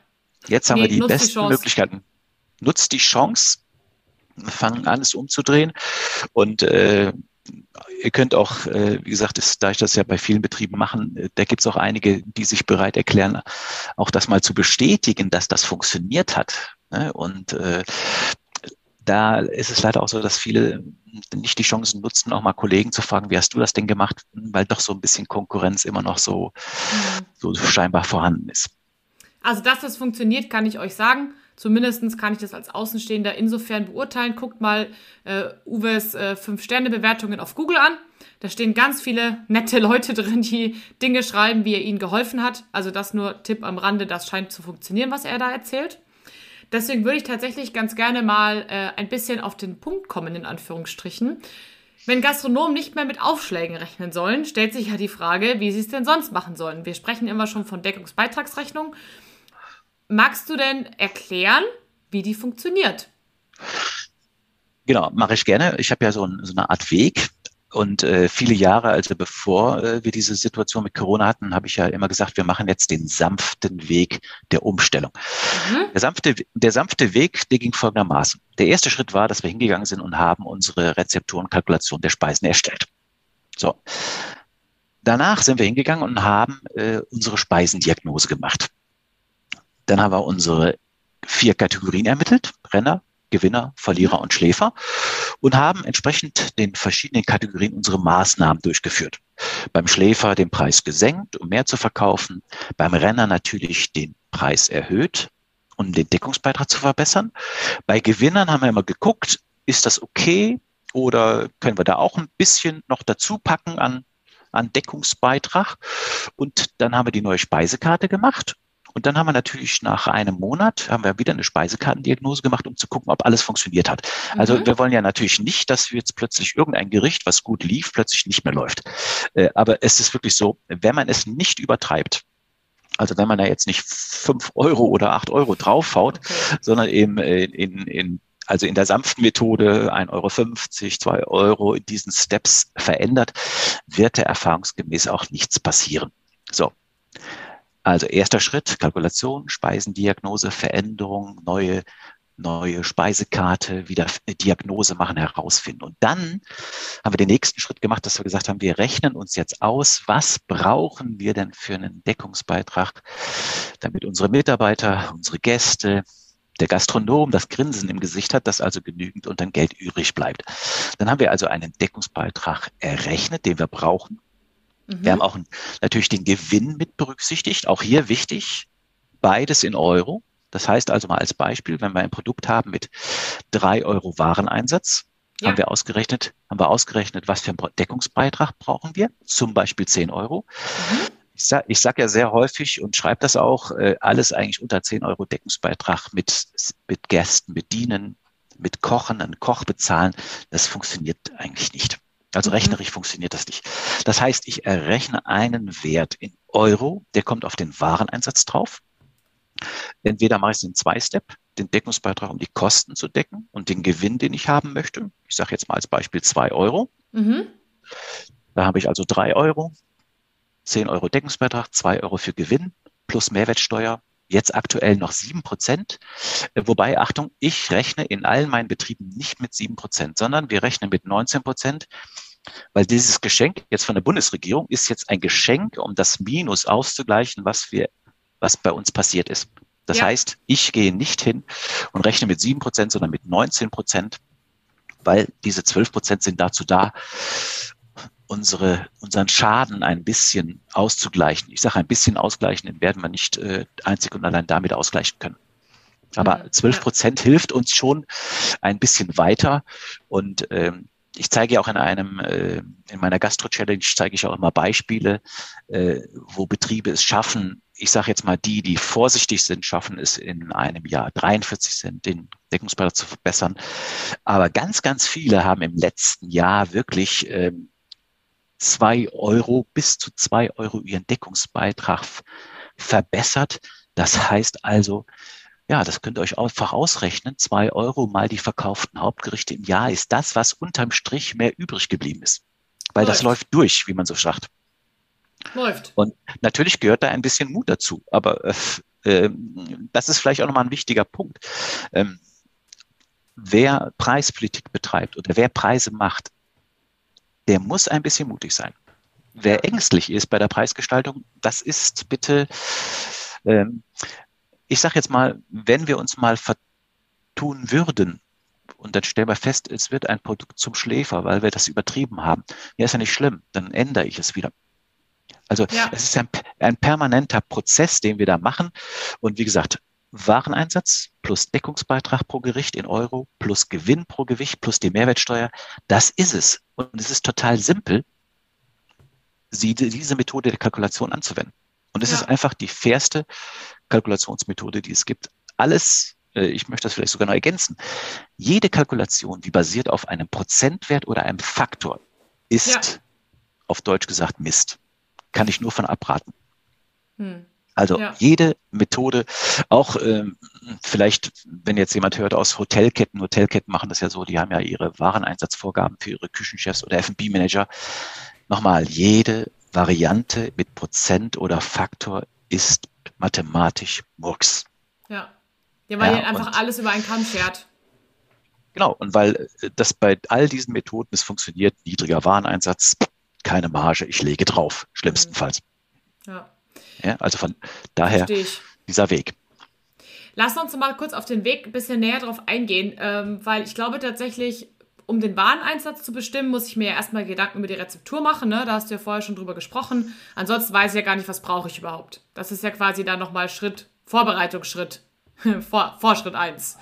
Jetzt haben nee, wir die besten die Möglichkeiten. Nutzt die Chance, fangen an, es umzudrehen und äh, ihr könnt auch, äh, wie gesagt, ist, da ich das ja bei vielen Betrieben machen, äh, da gibt es auch einige, die sich bereit erklären, auch das mal zu bestätigen, dass das funktioniert hat. Ne? Und äh, da ist es leider auch so, dass viele nicht die Chancen nutzen, auch mal Kollegen zu fragen, wie hast du das denn gemacht, weil doch so ein bisschen Konkurrenz immer noch so, mhm. so scheinbar vorhanden ist. Also, dass das funktioniert, kann ich euch sagen. Zumindest kann ich das als Außenstehender insofern beurteilen. Guckt mal äh, Uwes äh, 5-Sterne-Bewertungen auf Google an. Da stehen ganz viele nette Leute drin, die Dinge schreiben, wie er ihnen geholfen hat. Also das nur Tipp am Rande, das scheint zu funktionieren, was er da erzählt. Deswegen würde ich tatsächlich ganz gerne mal äh, ein bisschen auf den Punkt kommen, in Anführungsstrichen. Wenn Gastronomen nicht mehr mit Aufschlägen rechnen sollen, stellt sich ja die Frage, wie sie es denn sonst machen sollen. Wir sprechen immer schon von Deckungsbeitragsrechnung. Magst du denn erklären, wie die funktioniert? Genau, mache ich gerne. Ich habe ja so, ein, so, eine Art Weg. Und äh, viele Jahre, also bevor äh, wir diese Situation mit Corona hatten, habe ich ja immer gesagt, wir machen jetzt den sanften Weg der Umstellung. Mhm. Der, sanfte, der sanfte Weg, der ging folgendermaßen. Der erste Schritt war, dass wir hingegangen sind und haben unsere Rezepturenkalkulation der Speisen erstellt. So. Danach sind wir hingegangen und haben äh, unsere Speisendiagnose gemacht. Dann haben wir unsere vier Kategorien ermittelt. Renner, Gewinner, Verlierer und Schläfer und haben entsprechend den verschiedenen Kategorien unsere Maßnahmen durchgeführt. Beim Schläfer den Preis gesenkt, um mehr zu verkaufen. Beim Renner natürlich den Preis erhöht, um den Deckungsbeitrag zu verbessern. Bei Gewinnern haben wir immer geguckt, ist das okay oder können wir da auch ein bisschen noch dazu packen an, an Deckungsbeitrag? Und dann haben wir die neue Speisekarte gemacht und dann haben wir natürlich nach einem Monat haben wir wieder eine Speisekartendiagnose gemacht, um zu gucken, ob alles funktioniert hat. Also mhm. wir wollen ja natürlich nicht, dass wir jetzt plötzlich irgendein Gericht, was gut lief, plötzlich nicht mehr läuft. Äh, aber es ist wirklich so, wenn man es nicht übertreibt, also wenn man da jetzt nicht fünf Euro oder acht Euro draufhaut, okay. sondern eben in, in, in also in der sanften Methode 1,50 Euro, 2 Euro in diesen Steps verändert, wird der erfahrungsgemäß auch nichts passieren. So. Also erster Schritt, Kalkulation, Speisendiagnose, Veränderung, neue, neue Speisekarte, wieder Diagnose machen, herausfinden. Und dann haben wir den nächsten Schritt gemacht, dass wir gesagt haben, wir rechnen uns jetzt aus, was brauchen wir denn für einen Deckungsbeitrag, damit unsere Mitarbeiter, unsere Gäste, der Gastronom das Grinsen im Gesicht hat, dass also genügend und dann Geld übrig bleibt. Dann haben wir also einen Deckungsbeitrag errechnet, den wir brauchen, Mhm. Wir haben auch natürlich den Gewinn mit berücksichtigt. Auch hier wichtig, beides in Euro. Das heißt also mal als Beispiel, wenn wir ein Produkt haben mit drei Euro Wareneinsatz, ja. haben wir ausgerechnet, haben wir ausgerechnet, was für einen Deckungsbeitrag brauchen wir? Zum Beispiel zehn Euro. Mhm. Ich sage ich sag ja sehr häufig und schreibe das auch, äh, alles eigentlich unter zehn Euro Deckungsbeitrag mit, mit Gästen bedienen, mit Kochen, einen Koch bezahlen, das funktioniert eigentlich nicht. Also mhm. rechnerisch funktioniert das nicht. Das heißt, ich errechne einen Wert in Euro, der kommt auf den Wareneinsatz drauf. Entweder mache ich es in zwei Step, den Deckungsbeitrag, um die Kosten zu decken und den Gewinn, den ich haben möchte. Ich sage jetzt mal als Beispiel zwei Euro. Mhm. Da habe ich also drei Euro, zehn Euro Deckungsbeitrag, zwei Euro für Gewinn plus Mehrwertsteuer. Jetzt aktuell noch sieben Prozent. Wobei, Achtung, ich rechne in allen meinen Betrieben nicht mit sieben Prozent, sondern wir rechnen mit 19 Prozent. Weil dieses Geschenk jetzt von der Bundesregierung ist jetzt ein Geschenk, um das Minus auszugleichen, was wir, was bei uns passiert ist. Das ja. heißt, ich gehe nicht hin und rechne mit sieben Prozent, sondern mit 19 Prozent, weil diese 12 Prozent sind dazu da, unsere, unseren Schaden ein bisschen auszugleichen. Ich sage ein bisschen ausgleichen, den werden wir nicht äh, einzig und allein damit ausgleichen können. Aber 12 mhm. Prozent ja. hilft uns schon ein bisschen weiter und ähm, ich zeige ja auch in einem, äh, in meiner Gastro-Challenge zeige ich auch immer Beispiele, äh, wo Betriebe es schaffen, ich sage jetzt mal die, die vorsichtig sind, schaffen es in einem Jahr 43 Cent den Deckungsbeitrag zu verbessern. Aber ganz, ganz viele haben im letzten Jahr wirklich ähm, zwei Euro bis zu zwei Euro ihren Deckungsbeitrag verbessert. Das heißt also, ja, das könnt ihr euch einfach ausrechnen. Zwei Euro mal die verkauften Hauptgerichte im Jahr ist das, was unterm Strich mehr übrig geblieben ist. Weil läuft. das läuft durch, wie man so sagt. Läuft. Und natürlich gehört da ein bisschen Mut dazu. Aber äh, äh, das ist vielleicht auch nochmal ein wichtiger Punkt. Ähm, wer Preispolitik betreibt oder wer Preise macht, der muss ein bisschen mutig sein. Wer ängstlich ist bei der Preisgestaltung, das ist bitte ähm, ich sage jetzt mal, wenn wir uns mal vertun würden, und dann stellen wir fest, es wird ein Produkt zum Schläfer, weil wir das übertrieben haben. Ja, ist ja nicht schlimm, dann ändere ich es wieder. Also ja. es ist ein, ein permanenter Prozess, den wir da machen. Und wie gesagt, Wareneinsatz plus Deckungsbeitrag pro Gericht in Euro plus Gewinn pro Gewicht plus die Mehrwertsteuer, das ist es. Und es ist total simpel, sie, diese Methode der Kalkulation anzuwenden. Und es ja. ist einfach die fairste Kalkulationsmethode, die es gibt. Alles äh, ich möchte das vielleicht sogar noch ergänzen. Jede Kalkulation, die basiert auf einem Prozentwert oder einem Faktor, ist ja. auf Deutsch gesagt Mist. Kann ich nur von abraten. Hm. Also ja. jede Methode, auch ähm, vielleicht, wenn jetzt jemand hört aus Hotelketten, Hotelketten machen das ja so, die haben ja ihre Wareneinsatzvorgaben für ihre Küchenchefs oder F&B-Manager. Nochmal, jede Variante mit Prozent oder Faktor ist mathematisch Murks. Ja. Ja, weil ja, einfach alles über einen Kamm schert. Genau, und weil äh, das bei all diesen Methoden, es funktioniert, niedriger Wareneinsatz, keine Marge, ich lege drauf, schlimmstenfalls. Mhm. Ja. ja. Also von daher dieser Weg. Lass uns mal kurz auf den Weg ein bisschen näher drauf eingehen, ähm, weil ich glaube tatsächlich, um den Wareneinsatz zu bestimmen, muss ich mir ja erstmal Gedanken über die Rezeptur machen. Ne? Da hast du ja vorher schon drüber gesprochen. Ansonsten weiß ich ja gar nicht, was brauche ich überhaupt. Das ist ja quasi dann nochmal Schritt, Vorbereitungsschritt, Vor, Vorschritt 1.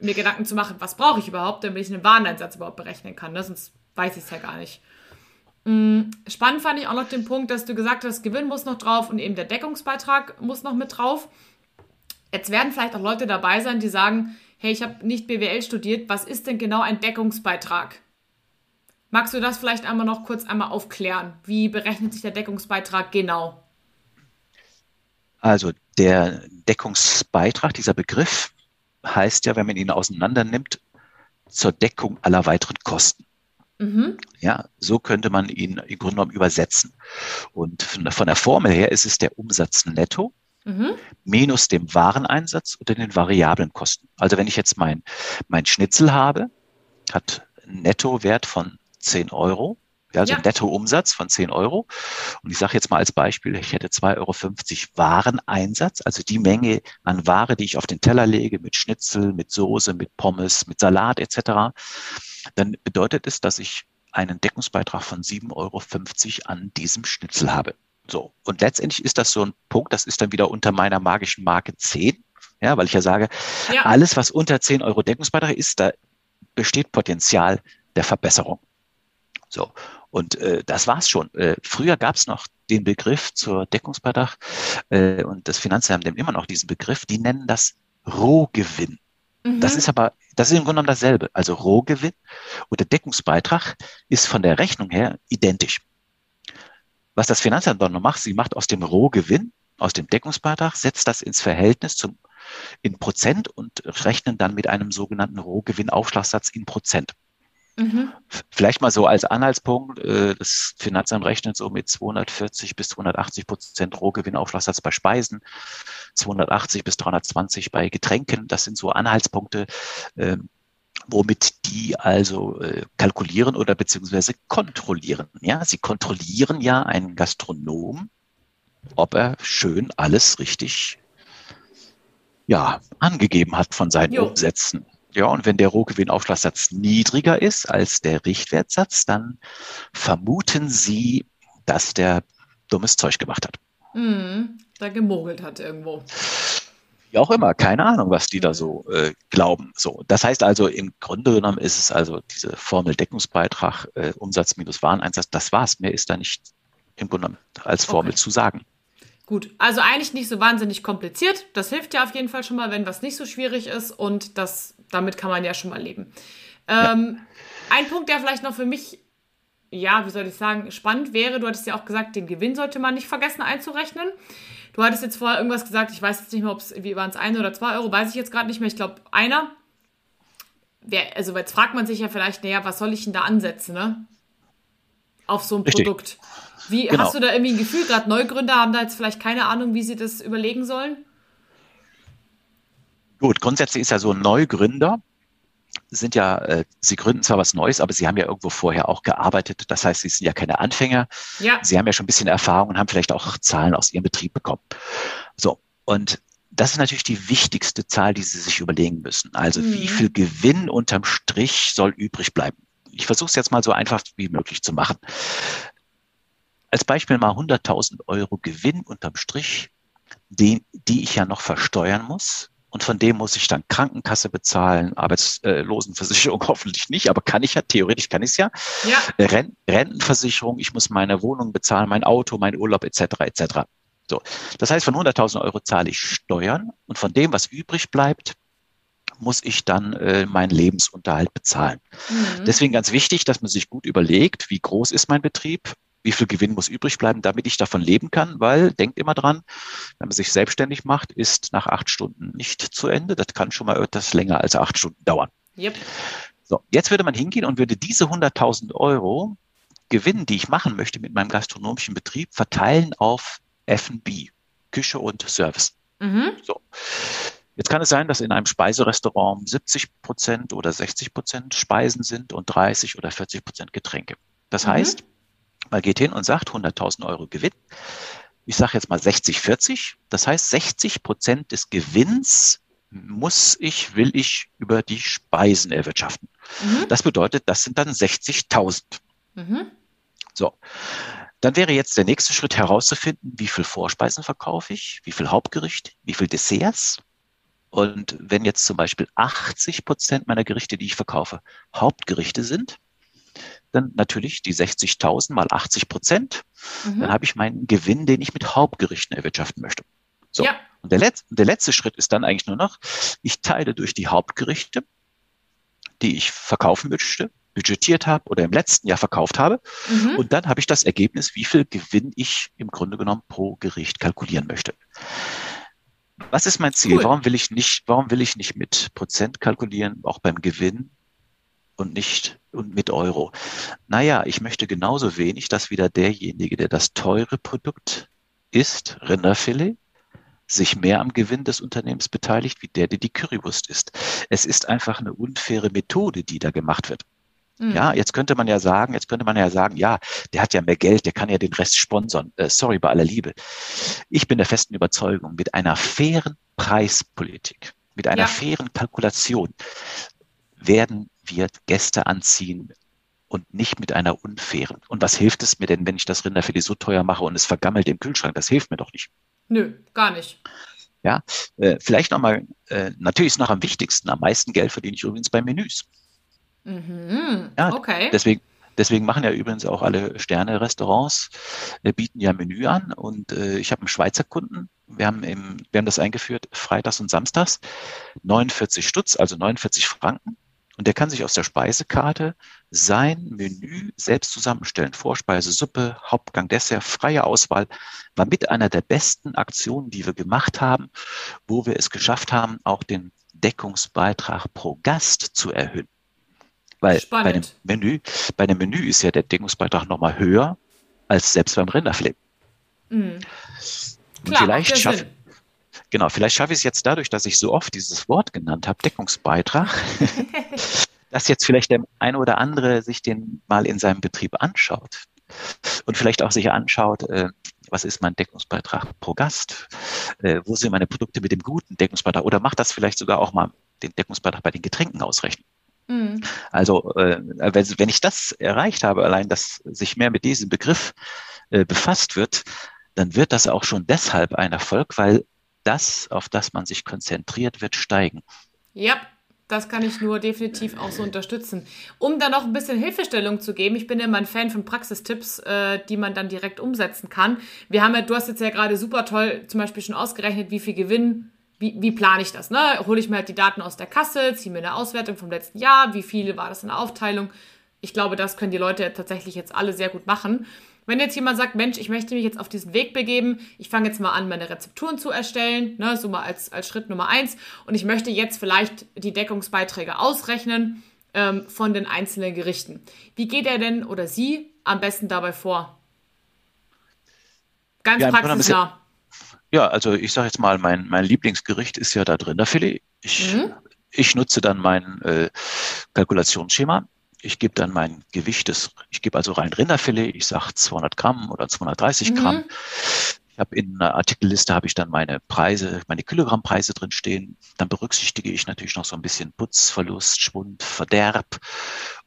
Mir Gedanken zu machen, was brauche ich überhaupt, damit ich einen Wareneinsatz überhaupt berechnen kann. Ne? Sonst weiß ich es ja gar nicht. Mm, spannend fand ich auch noch den Punkt, dass du gesagt hast, Gewinn muss noch drauf und eben der Deckungsbeitrag muss noch mit drauf. Jetzt werden vielleicht auch Leute dabei sein, die sagen, hey, ich habe nicht BWL studiert, was ist denn genau ein Deckungsbeitrag? Magst du das vielleicht einmal noch kurz einmal aufklären? Wie berechnet sich der Deckungsbeitrag genau? Also der Deckungsbeitrag, dieser Begriff, heißt ja, wenn man ihn auseinander nimmt, zur Deckung aller weiteren Kosten. Mhm. Ja, so könnte man ihn im Grunde genommen übersetzen. Und von der Formel her ist es der Umsatz netto mhm. minus dem Wareneinsatz oder den variablen Kosten. Also wenn ich jetzt mein, mein Schnitzel habe, hat einen Nettowert von 10 Euro, also ja. Nettoumsatz von 10 Euro. Und ich sage jetzt mal als Beispiel, ich hätte 2,50 Euro Wareneinsatz, also die Menge an Ware, die ich auf den Teller lege, mit Schnitzel, mit Soße, mit Pommes, mit Salat etc., dann bedeutet es, dass ich einen Deckungsbeitrag von 7,50 Euro an diesem Schnitzel habe. So. Und letztendlich ist das so ein Punkt, das ist dann wieder unter meiner magischen Marke 10. Ja, weil ich ja sage, ja. alles, was unter 10 Euro Deckungsbeitrag ist, da besteht Potenzial der Verbesserung. So. Und äh, das war's schon. Äh, früher gab es noch den Begriff zur Deckungsbeitrag äh, und das Finanzamt nimmt immer noch diesen Begriff. Die nennen das Rohgewinn. Mhm. Das ist aber, das ist im Grunde genommen dasselbe. Also Rohgewinn oder Deckungsbeitrag ist von der Rechnung her identisch. Was das Finanzamt dann noch macht, sie macht aus dem Rohgewinn, aus dem Deckungsbeitrag, setzt das ins Verhältnis zum, in Prozent und rechnen dann mit einem sogenannten Rohgewinnaufschlagssatz in Prozent. Mhm. Vielleicht mal so als Anhaltspunkt, äh, das Finanzamt rechnet so mit 240 bis 280 Prozent Rohgewinnaufschlagssatz bei Speisen, 280 bis 320 bei Getränken. Das sind so Anhaltspunkte, ähm, womit die also äh, kalkulieren oder beziehungsweise kontrollieren. Ja, sie kontrollieren ja einen Gastronom, ob er schön alles richtig ja, angegeben hat von seinen jo. Umsätzen. Ja, und wenn der Rohgewinnaufschlagssatz niedriger ist als der Richtwertsatz, dann vermuten Sie, dass der dummes Zeug gemacht hat. Mm, da gemogelt hat irgendwo wie auch immer, keine Ahnung, was die da so äh, glauben. So, das heißt also, im Grunde genommen ist es also diese Formel Deckungsbeitrag, äh, Umsatz minus Wareneinsatz, das war's. Mehr ist da nicht im Grunde genommen als Formel okay. zu sagen. Gut, also eigentlich nicht so wahnsinnig kompliziert. Das hilft ja auf jeden Fall schon mal, wenn was nicht so schwierig ist und das, damit kann man ja schon mal leben. Ähm, ja. Ein Punkt, der vielleicht noch für mich, ja, wie soll ich sagen, spannend wäre, du hattest ja auch gesagt, den Gewinn sollte man nicht vergessen einzurechnen. Du hattest jetzt vorher irgendwas gesagt, ich weiß jetzt nicht mehr, ob es, wie waren es, eine oder zwei Euro, weiß ich jetzt gerade nicht mehr. Ich glaube, einer. Wer, also jetzt fragt man sich ja vielleicht, naja, was soll ich denn da ansetzen, ne? Auf so ein Richtig. Produkt. Wie, genau. hast du da irgendwie ein Gefühl, gerade Neugründer haben da jetzt vielleicht keine Ahnung, wie sie das überlegen sollen? Gut, grundsätzlich ist ja so ein Neugründer, sind ja, äh, sie gründen zwar was Neues, aber sie haben ja irgendwo vorher auch gearbeitet. Das heißt, sie sind ja keine Anfänger. Ja. Sie haben ja schon ein bisschen Erfahrung und haben vielleicht auch Zahlen aus ihrem Betrieb bekommen. So. Und das ist natürlich die wichtigste Zahl, die Sie sich überlegen müssen. Also mhm. wie viel Gewinn unterm Strich soll übrig bleiben? Ich versuche es jetzt mal so einfach wie möglich zu machen. Als Beispiel mal 100.000 Euro Gewinn unterm Strich, den, die ich ja noch versteuern muss und von dem muss ich dann Krankenkasse bezahlen, Arbeitslosenversicherung hoffentlich nicht, aber kann ich ja, theoretisch kann ich es ja. ja. Rentenversicherung, ich muss meine Wohnung bezahlen, mein Auto, mein Urlaub etc. etc. So, das heißt, von 100.000 Euro zahle ich Steuern und von dem, was übrig bleibt, muss ich dann äh, meinen Lebensunterhalt bezahlen. Mhm. Deswegen ganz wichtig, dass man sich gut überlegt, wie groß ist mein Betrieb, wie viel Gewinn muss übrig bleiben, damit ich davon leben kann, weil denkt immer dran, wenn man sich selbstständig macht, ist nach acht Stunden nicht zu Ende. Das kann schon mal etwas länger als acht Stunden dauern. Yep. So, jetzt würde man hingehen und würde diese 100.000 Euro Gewinn, die ich machen möchte mit meinem gastronomischen Betrieb, verteilen auf F&B, Küche und Service. Mhm. So. Jetzt kann es sein, dass in einem Speiserestaurant 70 Prozent oder 60 Prozent Speisen sind und 30 oder 40 Prozent Getränke. Das mhm. heißt, man geht hin und sagt 100.000 Euro Gewinn. Ich sage jetzt mal 60, 40. Das heißt, 60 Prozent des Gewinns muss ich, will ich über die Speisen erwirtschaften. Mhm. Das bedeutet, das sind dann 60.000. Mhm. So. Dann wäre jetzt der nächste Schritt herauszufinden, wie viel Vorspeisen verkaufe ich, wie viel Hauptgericht, wie viel Desserts. Und wenn jetzt zum Beispiel 80 Prozent meiner Gerichte, die ich verkaufe, Hauptgerichte sind, dann natürlich die 60.000 mal 80 Prozent. Mhm. Dann habe ich meinen Gewinn, den ich mit Hauptgerichten erwirtschaften möchte. So. Ja. Und der, Letz-, der letzte Schritt ist dann eigentlich nur noch, ich teile durch die Hauptgerichte, die ich verkaufen möchte, budgetiert habe oder im letzten Jahr verkauft habe. Mhm. Und dann habe ich das Ergebnis, wie viel Gewinn ich im Grunde genommen pro Gericht kalkulieren möchte. Was ist mein Ziel? Cool. Warum will ich nicht, warum will ich nicht mit Prozent kalkulieren, auch beim Gewinn? Und nicht und mit Euro. Naja, ich möchte genauso wenig, dass wieder derjenige, der das teure Produkt isst, Rinderfilet, sich mehr am Gewinn des Unternehmens beteiligt, wie der, der die Currywurst isst. Es ist einfach eine unfaire Methode, die da gemacht wird. Mhm. Ja, jetzt könnte man ja sagen, jetzt könnte man ja sagen, ja, der hat ja mehr Geld, der kann ja den Rest sponsern. Äh, sorry, bei aller Liebe. Ich bin der festen Überzeugung, mit einer fairen Preispolitik, mit einer ja. fairen Kalkulation werden wir Gäste anziehen und nicht mit einer unfairen. Und was hilft es mir denn, wenn ich das Rinderfilet so teuer mache und es vergammelt im Kühlschrank? Das hilft mir doch nicht. Nö, gar nicht. Ja, äh, vielleicht nochmal, äh, natürlich ist noch am wichtigsten, am meisten Geld verdiene ich übrigens bei Menüs. Mhm, ja, okay. Deswegen, deswegen machen ja übrigens auch alle Sterne-Restaurants, äh, bieten ja Menü an. Und äh, ich habe einen Schweizer Kunden, wir haben, im, wir haben das eingeführt, freitags und samstags, 49 Stutz, also 49 Franken. Und der kann sich aus der Speisekarte sein Menü selbst zusammenstellen. Vorspeise, Suppe, Hauptgang, Dessert, freie Auswahl. War mit einer der besten Aktionen, die wir gemacht haben, wo wir es geschafft haben, auch den Deckungsbeitrag pro Gast zu erhöhen. Weil Spannend. bei dem Menü, bei dem Menü ist ja der Deckungsbeitrag nochmal höher als selbst beim Rinderfilet. Mhm. Klar, vielleicht schafft, Genau, vielleicht schaffe ich es jetzt dadurch, dass ich so oft dieses Wort genannt habe, Deckungsbeitrag, dass jetzt vielleicht der eine oder andere sich den mal in seinem Betrieb anschaut und vielleicht auch sich anschaut, äh, was ist mein Deckungsbeitrag pro Gast? Äh, wo sind meine Produkte mit dem guten Deckungsbeitrag? Oder macht das vielleicht sogar auch mal den Deckungsbeitrag bei den Getränken ausrechnen? Mhm. Also äh, wenn ich das erreicht habe, allein dass sich mehr mit diesem Begriff befasst wird, dann wird das auch schon deshalb ein Erfolg, weil das, auf das man sich konzentriert, wird steigen. Ja, das kann ich nur definitiv auch so unterstützen. Um dann noch ein bisschen Hilfestellung zu geben, ich bin immer ein Fan von Praxistipps, äh, die man dann direkt umsetzen kann. Wir haben ja, du hast jetzt ja gerade super toll zum Beispiel schon ausgerechnet, wie viel Gewinn, wie, wie plane ich das? Ne? Hole ich mir halt die Daten aus der Kasse, ziehe mir eine Auswertung vom letzten Jahr, wie viele war das in der Aufteilung? Ich glaube, das können die Leute tatsächlich jetzt alle sehr gut machen. Wenn jetzt jemand sagt, Mensch, ich möchte mich jetzt auf diesen Weg begeben, ich fange jetzt mal an, meine Rezepturen zu erstellen, ne, so mal als, als Schritt Nummer eins, und ich möchte jetzt vielleicht die Deckungsbeiträge ausrechnen ähm, von den einzelnen Gerichten. Wie geht er denn oder sie am besten dabei vor? Ganz ja, praxisnah. Ja, also ich sage jetzt mal, mein, mein Lieblingsgericht ist ja da drin, der Filet. Ich, mhm. ich nutze dann mein äh, Kalkulationsschema ich gebe dann mein Gewicht, des, ich gebe also rein Rinderfilet, ich sage 200 Gramm oder 230 mhm. Gramm. Ich habe in einer Artikelliste habe ich dann meine Preise, meine Kilogrammpreise drin stehen. Dann berücksichtige ich natürlich noch so ein bisschen Putzverlust, Schwund, Verderb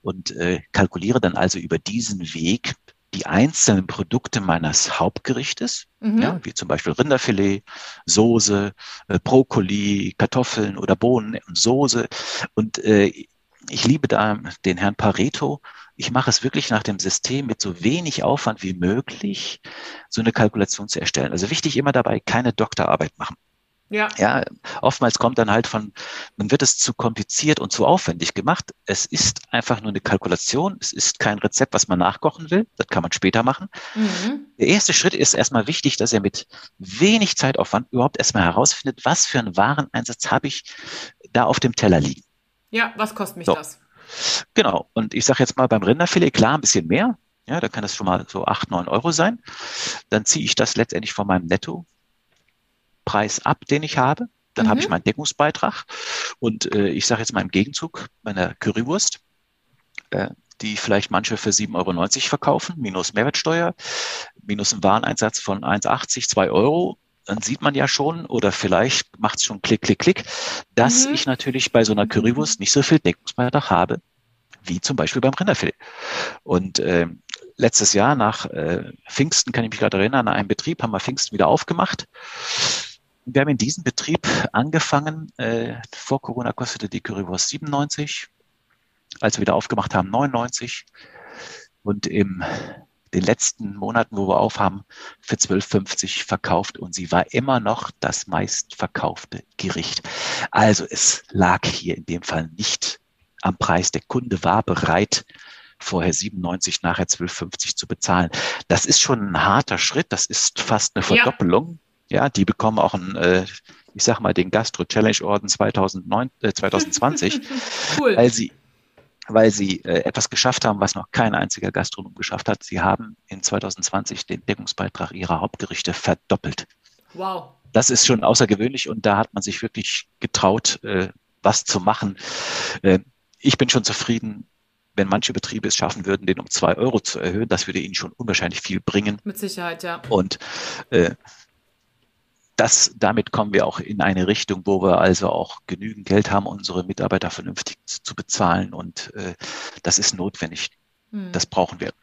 und äh, kalkuliere dann also über diesen Weg die einzelnen Produkte meines Hauptgerichtes, mhm. ja, wie zum Beispiel Rinderfilet, Soße, äh, Brokkoli, Kartoffeln oder Bohnen und Soße. Und äh, ich liebe da den Herrn Pareto. Ich mache es wirklich nach dem System mit so wenig Aufwand wie möglich, so eine Kalkulation zu erstellen. Also wichtig immer dabei, keine Doktorarbeit machen. Ja. ja, oftmals kommt dann halt von, man wird es zu kompliziert und zu aufwendig gemacht. Es ist einfach nur eine Kalkulation. Es ist kein Rezept, was man nachkochen will. Das kann man später machen. Mhm. Der erste Schritt ist erstmal wichtig, dass er mit wenig Zeitaufwand überhaupt erstmal herausfindet, was für einen Wareneinsatz habe ich da auf dem Teller liegen. Ja, was kostet mich so. das? Genau. Und ich sage jetzt mal beim Rinderfilet, klar, ein bisschen mehr. Ja, da kann es schon mal so acht, neun Euro sein. Dann ziehe ich das letztendlich von meinem Netto Preis ab, den ich habe. Dann mhm. habe ich meinen Deckungsbeitrag. Und äh, ich sage jetzt mal im Gegenzug meiner Currywurst, äh, die vielleicht manche für 7,90 Euro verkaufen, minus Mehrwertsteuer, minus ein Wareneinsatz von 1,80, 2 Euro. Dann sieht man ja schon, oder vielleicht macht es schon Klick, Klick, Klick, dass mhm. ich natürlich bei so einer Currywurst nicht so viel Deckungsbeitrag habe, wie zum Beispiel beim Rinderfilet. Und äh, letztes Jahr nach äh, Pfingsten, kann ich mich gerade erinnern, an einem Betrieb haben wir Pfingsten wieder aufgemacht. Wir haben in diesem Betrieb angefangen. Äh, vor Corona kostete die Currywurst 97. Als wir wieder aufgemacht haben, 99. Und in den letzten Monaten, wo wir aufhaben, für 12,50 verkauft. Und sie war immer noch das meistverkaufte Gericht. Also es lag hier in dem Fall nicht am Preis. Der Kunde war bereit, vorher 97, nachher 12,50 zu bezahlen. Das ist schon ein harter Schritt. Das ist fast eine Verdoppelung. Ja. Ja, die bekommen auch einen, äh, ich sag mal, den Gastro Challenge Orden 2009, äh, 2020, cool. weil sie weil sie äh, etwas geschafft haben, was noch kein einziger Gastronom geschafft hat. Sie haben in 2020 den Deckungsbeitrag ihrer Hauptgerichte verdoppelt. Wow. Das ist schon außergewöhnlich und da hat man sich wirklich getraut, äh, was zu machen. Äh, ich bin schon zufrieden, wenn manche Betriebe es schaffen würden, den um zwei Euro zu erhöhen. Das würde ihnen schon unwahrscheinlich viel bringen. Mit Sicherheit, ja. Und äh, das, damit kommen wir auch in eine Richtung, wo wir also auch genügend Geld haben, unsere Mitarbeiter vernünftig zu bezahlen. Und äh, das ist notwendig. Hm. Das brauchen wir.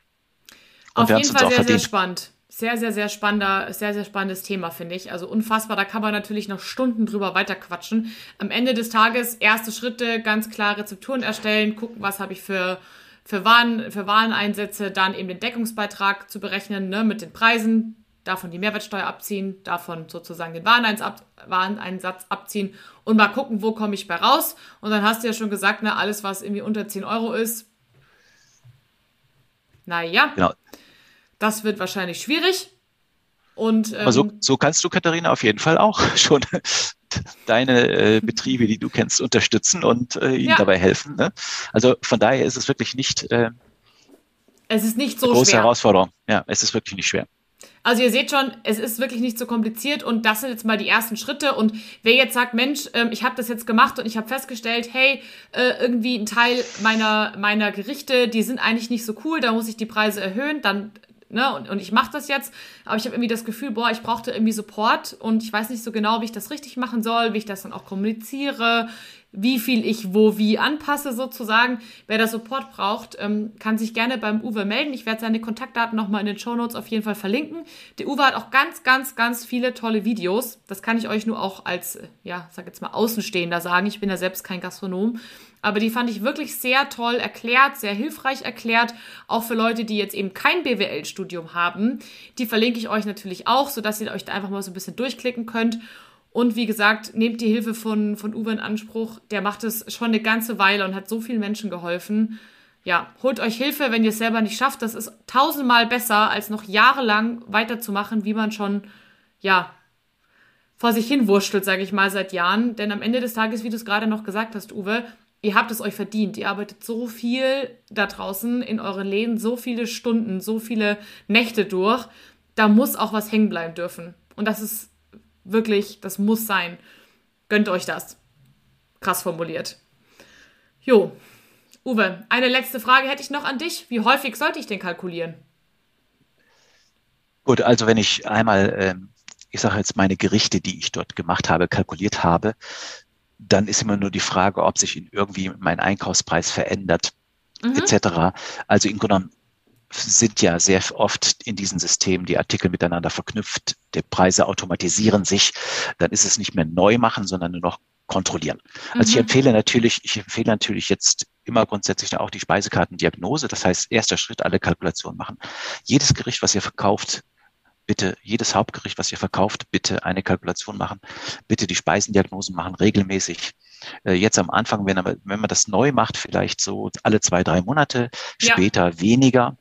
Und Auf wir jeden Fall sehr, verdient. sehr spannend. Sehr, sehr, sehr spannender, sehr, sehr spannendes Thema, finde ich. Also unfassbar, da kann man natürlich noch Stunden drüber weiterquatschen. Am Ende des Tages erste Schritte, ganz klar Rezepturen erstellen, gucken, was habe ich für, für, Waren, für Wareneinsätze, dann eben den Deckungsbeitrag zu berechnen, ne, mit den Preisen, davon die Mehrwertsteuer abziehen, davon sozusagen den Wareneinsatz abziehen und mal gucken, wo komme ich bei raus. Und dann hast du ja schon gesagt, ne, alles, was irgendwie unter 10 Euro ist, naja, genau. das wird wahrscheinlich schwierig. Und, ähm, so, so, kannst du, Katharina, auf jeden Fall auch schon deine äh, Betriebe, die du kennst, unterstützen und äh, ihnen ja. dabei helfen. Ne? Also von daher ist es wirklich nicht. Äh, es ist nicht so große schwer. Herausforderung. Ja, es ist wirklich nicht schwer. Also ihr seht schon, es ist wirklich nicht so kompliziert und das sind jetzt mal die ersten Schritte. Und wer jetzt sagt, Mensch, ähm, ich habe das jetzt gemacht und ich habe festgestellt, hey, äh, irgendwie ein Teil meiner, meiner Gerichte, die sind eigentlich nicht so cool, da muss ich die Preise erhöhen, dann Ne, und, und ich mache das jetzt, aber ich habe irgendwie das Gefühl, boah, ich brauchte irgendwie Support und ich weiß nicht so genau, wie ich das richtig machen soll, wie ich das dann auch kommuniziere, wie viel ich wo wie anpasse sozusagen. Wer da Support braucht, ähm, kann sich gerne beim Uwe melden. Ich werde seine Kontaktdaten nochmal in den Show Notes auf jeden Fall verlinken. Der Uwe hat auch ganz, ganz, ganz viele tolle Videos. Das kann ich euch nur auch als, äh, ja, sag jetzt mal Außenstehender sagen. Ich bin ja selbst kein Gastronom. Aber die fand ich wirklich sehr toll erklärt, sehr hilfreich erklärt, auch für Leute, die jetzt eben kein BWL-Studium haben. Die verlinke ich euch natürlich auch, sodass ihr euch da einfach mal so ein bisschen durchklicken könnt. Und wie gesagt, nehmt die Hilfe von, von Uwe in Anspruch. Der macht es schon eine ganze Weile und hat so vielen Menschen geholfen. Ja, holt euch Hilfe, wenn ihr es selber nicht schafft. Das ist tausendmal besser, als noch jahrelang weiterzumachen, wie man schon, ja, vor sich hin wurschtelt, sage ich mal, seit Jahren. Denn am Ende des Tages, wie du es gerade noch gesagt hast, Uwe, ihr habt es euch verdient. Ihr arbeitet so viel da draußen in euren Läden, so viele Stunden, so viele Nächte durch. Da muss auch was hängen bleiben dürfen. Und das ist Wirklich, das muss sein. Gönnt euch das. Krass formuliert. Jo, Uwe, eine letzte Frage hätte ich noch an dich. Wie häufig sollte ich denn kalkulieren? Gut, also wenn ich einmal, ähm, ich sage jetzt meine Gerichte, die ich dort gemacht habe, kalkuliert habe, dann ist immer nur die Frage, ob sich irgendwie mein Einkaufspreis verändert, mhm. etc. Also im Grunde sind ja sehr oft in diesen Systemen die Artikel miteinander verknüpft. Die Preise automatisieren sich. Dann ist es nicht mehr neu machen, sondern nur noch kontrollieren. Also mhm. ich empfehle natürlich, ich empfehle natürlich jetzt immer grundsätzlich auch die Speisekartendiagnose. Das heißt, erster Schritt, alle Kalkulationen machen. Jedes Gericht, was ihr verkauft, bitte jedes Hauptgericht, was ihr verkauft, bitte eine Kalkulation machen, bitte die Speisendiagnosen machen, regelmäßig. Äh, jetzt am Anfang, wenn, wenn man das neu macht, vielleicht so alle zwei, drei Monate, später ja. weniger.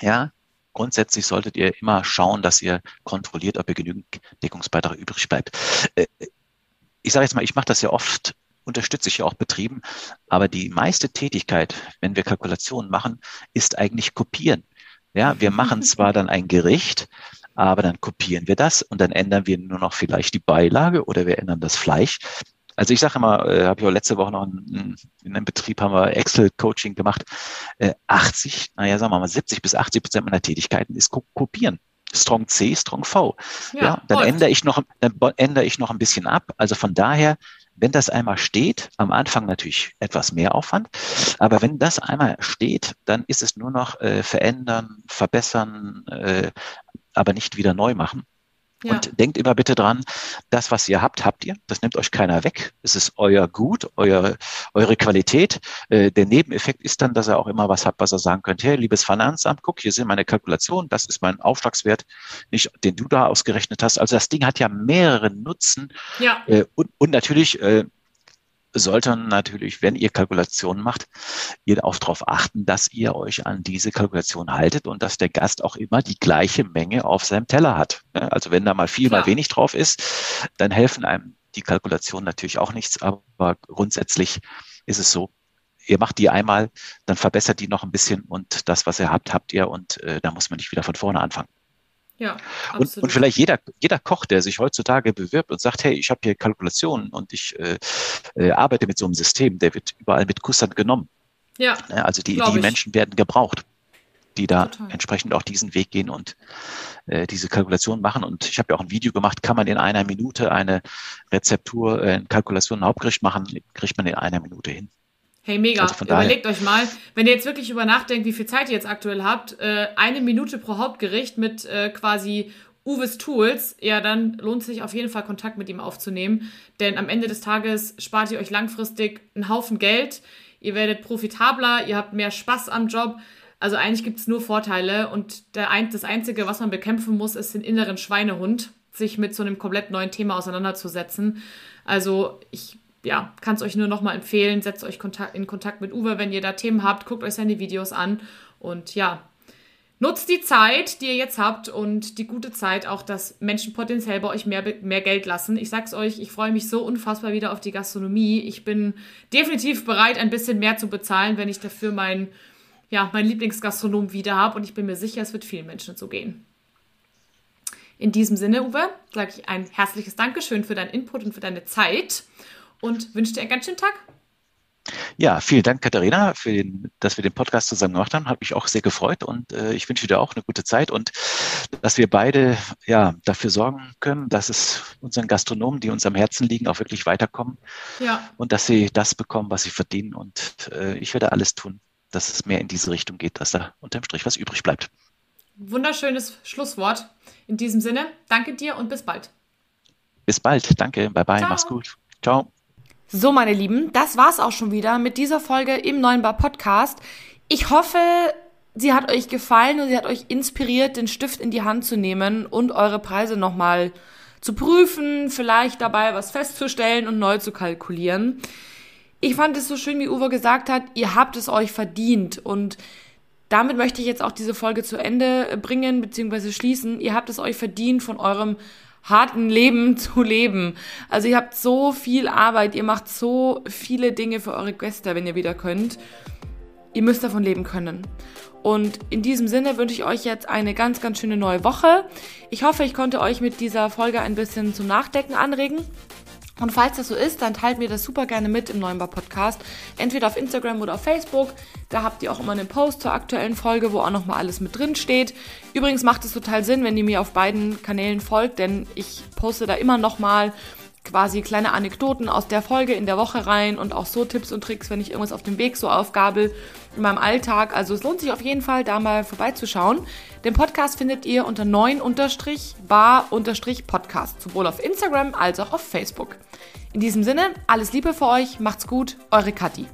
Ja, grundsätzlich solltet ihr immer schauen, dass ihr kontrolliert, ob ihr genügend Deckungsbeitrag übrig bleibt. Äh, ich sage jetzt mal, ich mache das ja oft unterstütze ich ja auch Betrieben. Aber die meiste Tätigkeit, wenn wir Kalkulationen machen, ist eigentlich kopieren. Ja, wir machen zwar dann ein Gericht, aber dann kopieren wir das und dann ändern wir nur noch vielleicht die Beilage oder wir ändern das Fleisch. Also ich sage immer, äh, habe ich auch letzte Woche noch in, in einem Betrieb haben wir Excel-Coaching gemacht. Äh, 80, naja, sagen wir mal 70 bis 80 Prozent meiner Tätigkeiten ist kopieren. Strong C, Strong V. Ja, ja dann ändere ich noch, dann ändere ich noch ein bisschen ab. Also von daher, wenn das einmal steht, am Anfang natürlich etwas mehr Aufwand, aber wenn das einmal steht, dann ist es nur noch äh, verändern, verbessern, äh, aber nicht wieder neu machen. Ja. Und denkt immer bitte dran, das, was ihr habt, habt ihr. Das nimmt euch keiner weg. Es ist euer Gut, euer, eure Qualität. Äh, der Nebeneffekt ist dann, dass ihr auch immer was habt, was ihr sagen könnt. Hey, liebes Finanzamt, guck, hier sind meine Kalkulationen. Das ist mein Aufschlagswert, nicht, den du da ausgerechnet hast. Also das Ding hat ja mehrere Nutzen. Ja. Äh, und, und natürlich, äh, sollten natürlich, wenn ihr Kalkulationen macht, ihr auch darauf achten, dass ihr euch an diese Kalkulation haltet und dass der Gast auch immer die gleiche Menge auf seinem Teller hat. Also wenn da mal viel, Klar. mal wenig drauf ist, dann helfen einem die Kalkulationen natürlich auch nichts, aber grundsätzlich ist es so, ihr macht die einmal, dann verbessert die noch ein bisschen und das, was ihr habt, habt ihr und äh, da muss man nicht wieder von vorne anfangen. Ja. Und, und vielleicht jeder, jeder Koch, der sich heutzutage bewirbt und sagt, hey, ich habe hier Kalkulationen und ich äh, äh, arbeite mit so einem System, der wird überall mit Kussern genommen. Ja. Also die, die Menschen werden gebraucht, die da Total. entsprechend auch diesen Weg gehen und äh, diese Kalkulation machen. Und ich habe ja auch ein Video gemacht, kann man in einer Minute eine Rezeptur, äh, Kalkulation, ein Hauptgericht machen, kriegt man in einer Minute hin. Hey, mega. Also Überlegt euch mal, wenn ihr jetzt wirklich über nachdenkt, wie viel Zeit ihr jetzt aktuell habt, äh, eine Minute pro Hauptgericht mit äh, quasi Uwes Tools, ja, dann lohnt es sich auf jeden Fall Kontakt mit ihm aufzunehmen. Denn am Ende des Tages spart ihr euch langfristig einen Haufen Geld. Ihr werdet profitabler, ihr habt mehr Spaß am Job. Also eigentlich gibt es nur Vorteile und ein, das Einzige, was man bekämpfen muss, ist den inneren Schweinehund, sich mit so einem komplett neuen Thema auseinanderzusetzen. Also ich ja, kann es euch nur nochmal empfehlen. Setzt euch Kontakt, in Kontakt mit Uwe, wenn ihr da Themen habt. Guckt euch seine Videos an. Und ja, nutzt die Zeit, die ihr jetzt habt und die gute Zeit, auch dass Menschen potenziell bei euch mehr, mehr Geld lassen. Ich sag's euch, ich freue mich so unfassbar wieder auf die Gastronomie. Ich bin definitiv bereit, ein bisschen mehr zu bezahlen, wenn ich dafür meinen ja, mein Lieblingsgastronom wieder habe. Und ich bin mir sicher, es wird vielen Menschen so gehen. In diesem Sinne, Uwe, sage ich ein herzliches Dankeschön für deinen Input und für deine Zeit und wünsche dir einen ganz schönen Tag. Ja, vielen Dank, Katharina, für den, dass wir den Podcast zusammen gemacht haben. Hat mich auch sehr gefreut und äh, ich wünsche dir auch eine gute Zeit und dass wir beide ja dafür sorgen können, dass es unseren Gastronomen, die uns am Herzen liegen, auch wirklich weiterkommen. Ja. Und dass sie das bekommen, was sie verdienen. Und äh, ich werde alles tun, dass es mehr in diese Richtung geht, dass da unterm Strich was übrig bleibt. Wunderschönes Schlusswort. In diesem Sinne, danke dir und bis bald. Bis bald. Danke. Bye bye. Ciao. Mach's gut. Ciao. So, meine Lieben, das war's auch schon wieder mit dieser Folge im neuen Bar Podcast. Ich hoffe, sie hat euch gefallen und sie hat euch inspiriert, den Stift in die Hand zu nehmen und eure Preise nochmal zu prüfen, vielleicht dabei was festzustellen und neu zu kalkulieren. Ich fand es so schön, wie Uwe gesagt hat, ihr habt es euch verdient und damit möchte ich jetzt auch diese Folge zu Ende bringen bzw. schließen. Ihr habt es euch verdient, von eurem harten Leben zu leben. Also ihr habt so viel Arbeit, ihr macht so viele Dinge für eure Gäste, wenn ihr wieder könnt. Ihr müsst davon leben können. Und in diesem Sinne wünsche ich euch jetzt eine ganz, ganz schöne neue Woche. Ich hoffe, ich konnte euch mit dieser Folge ein bisschen zum Nachdenken anregen. Und falls das so ist, dann teilt mir das super gerne mit im neuen Bar Podcast. Entweder auf Instagram oder auf Facebook. Da habt ihr auch immer einen Post zur aktuellen Folge, wo auch nochmal alles mit drin steht. Übrigens macht es total Sinn, wenn ihr mir auf beiden Kanälen folgt, denn ich poste da immer nochmal quasi kleine Anekdoten aus der Folge in der Woche rein und auch so Tipps und Tricks, wenn ich irgendwas auf dem Weg so aufgabel in meinem Alltag. Also es lohnt sich auf jeden Fall, da mal vorbeizuschauen. Den Podcast findet ihr unter 9-bar-podcast, sowohl auf Instagram als auch auf Facebook. In diesem Sinne, alles Liebe für euch, macht's gut, eure Kathi.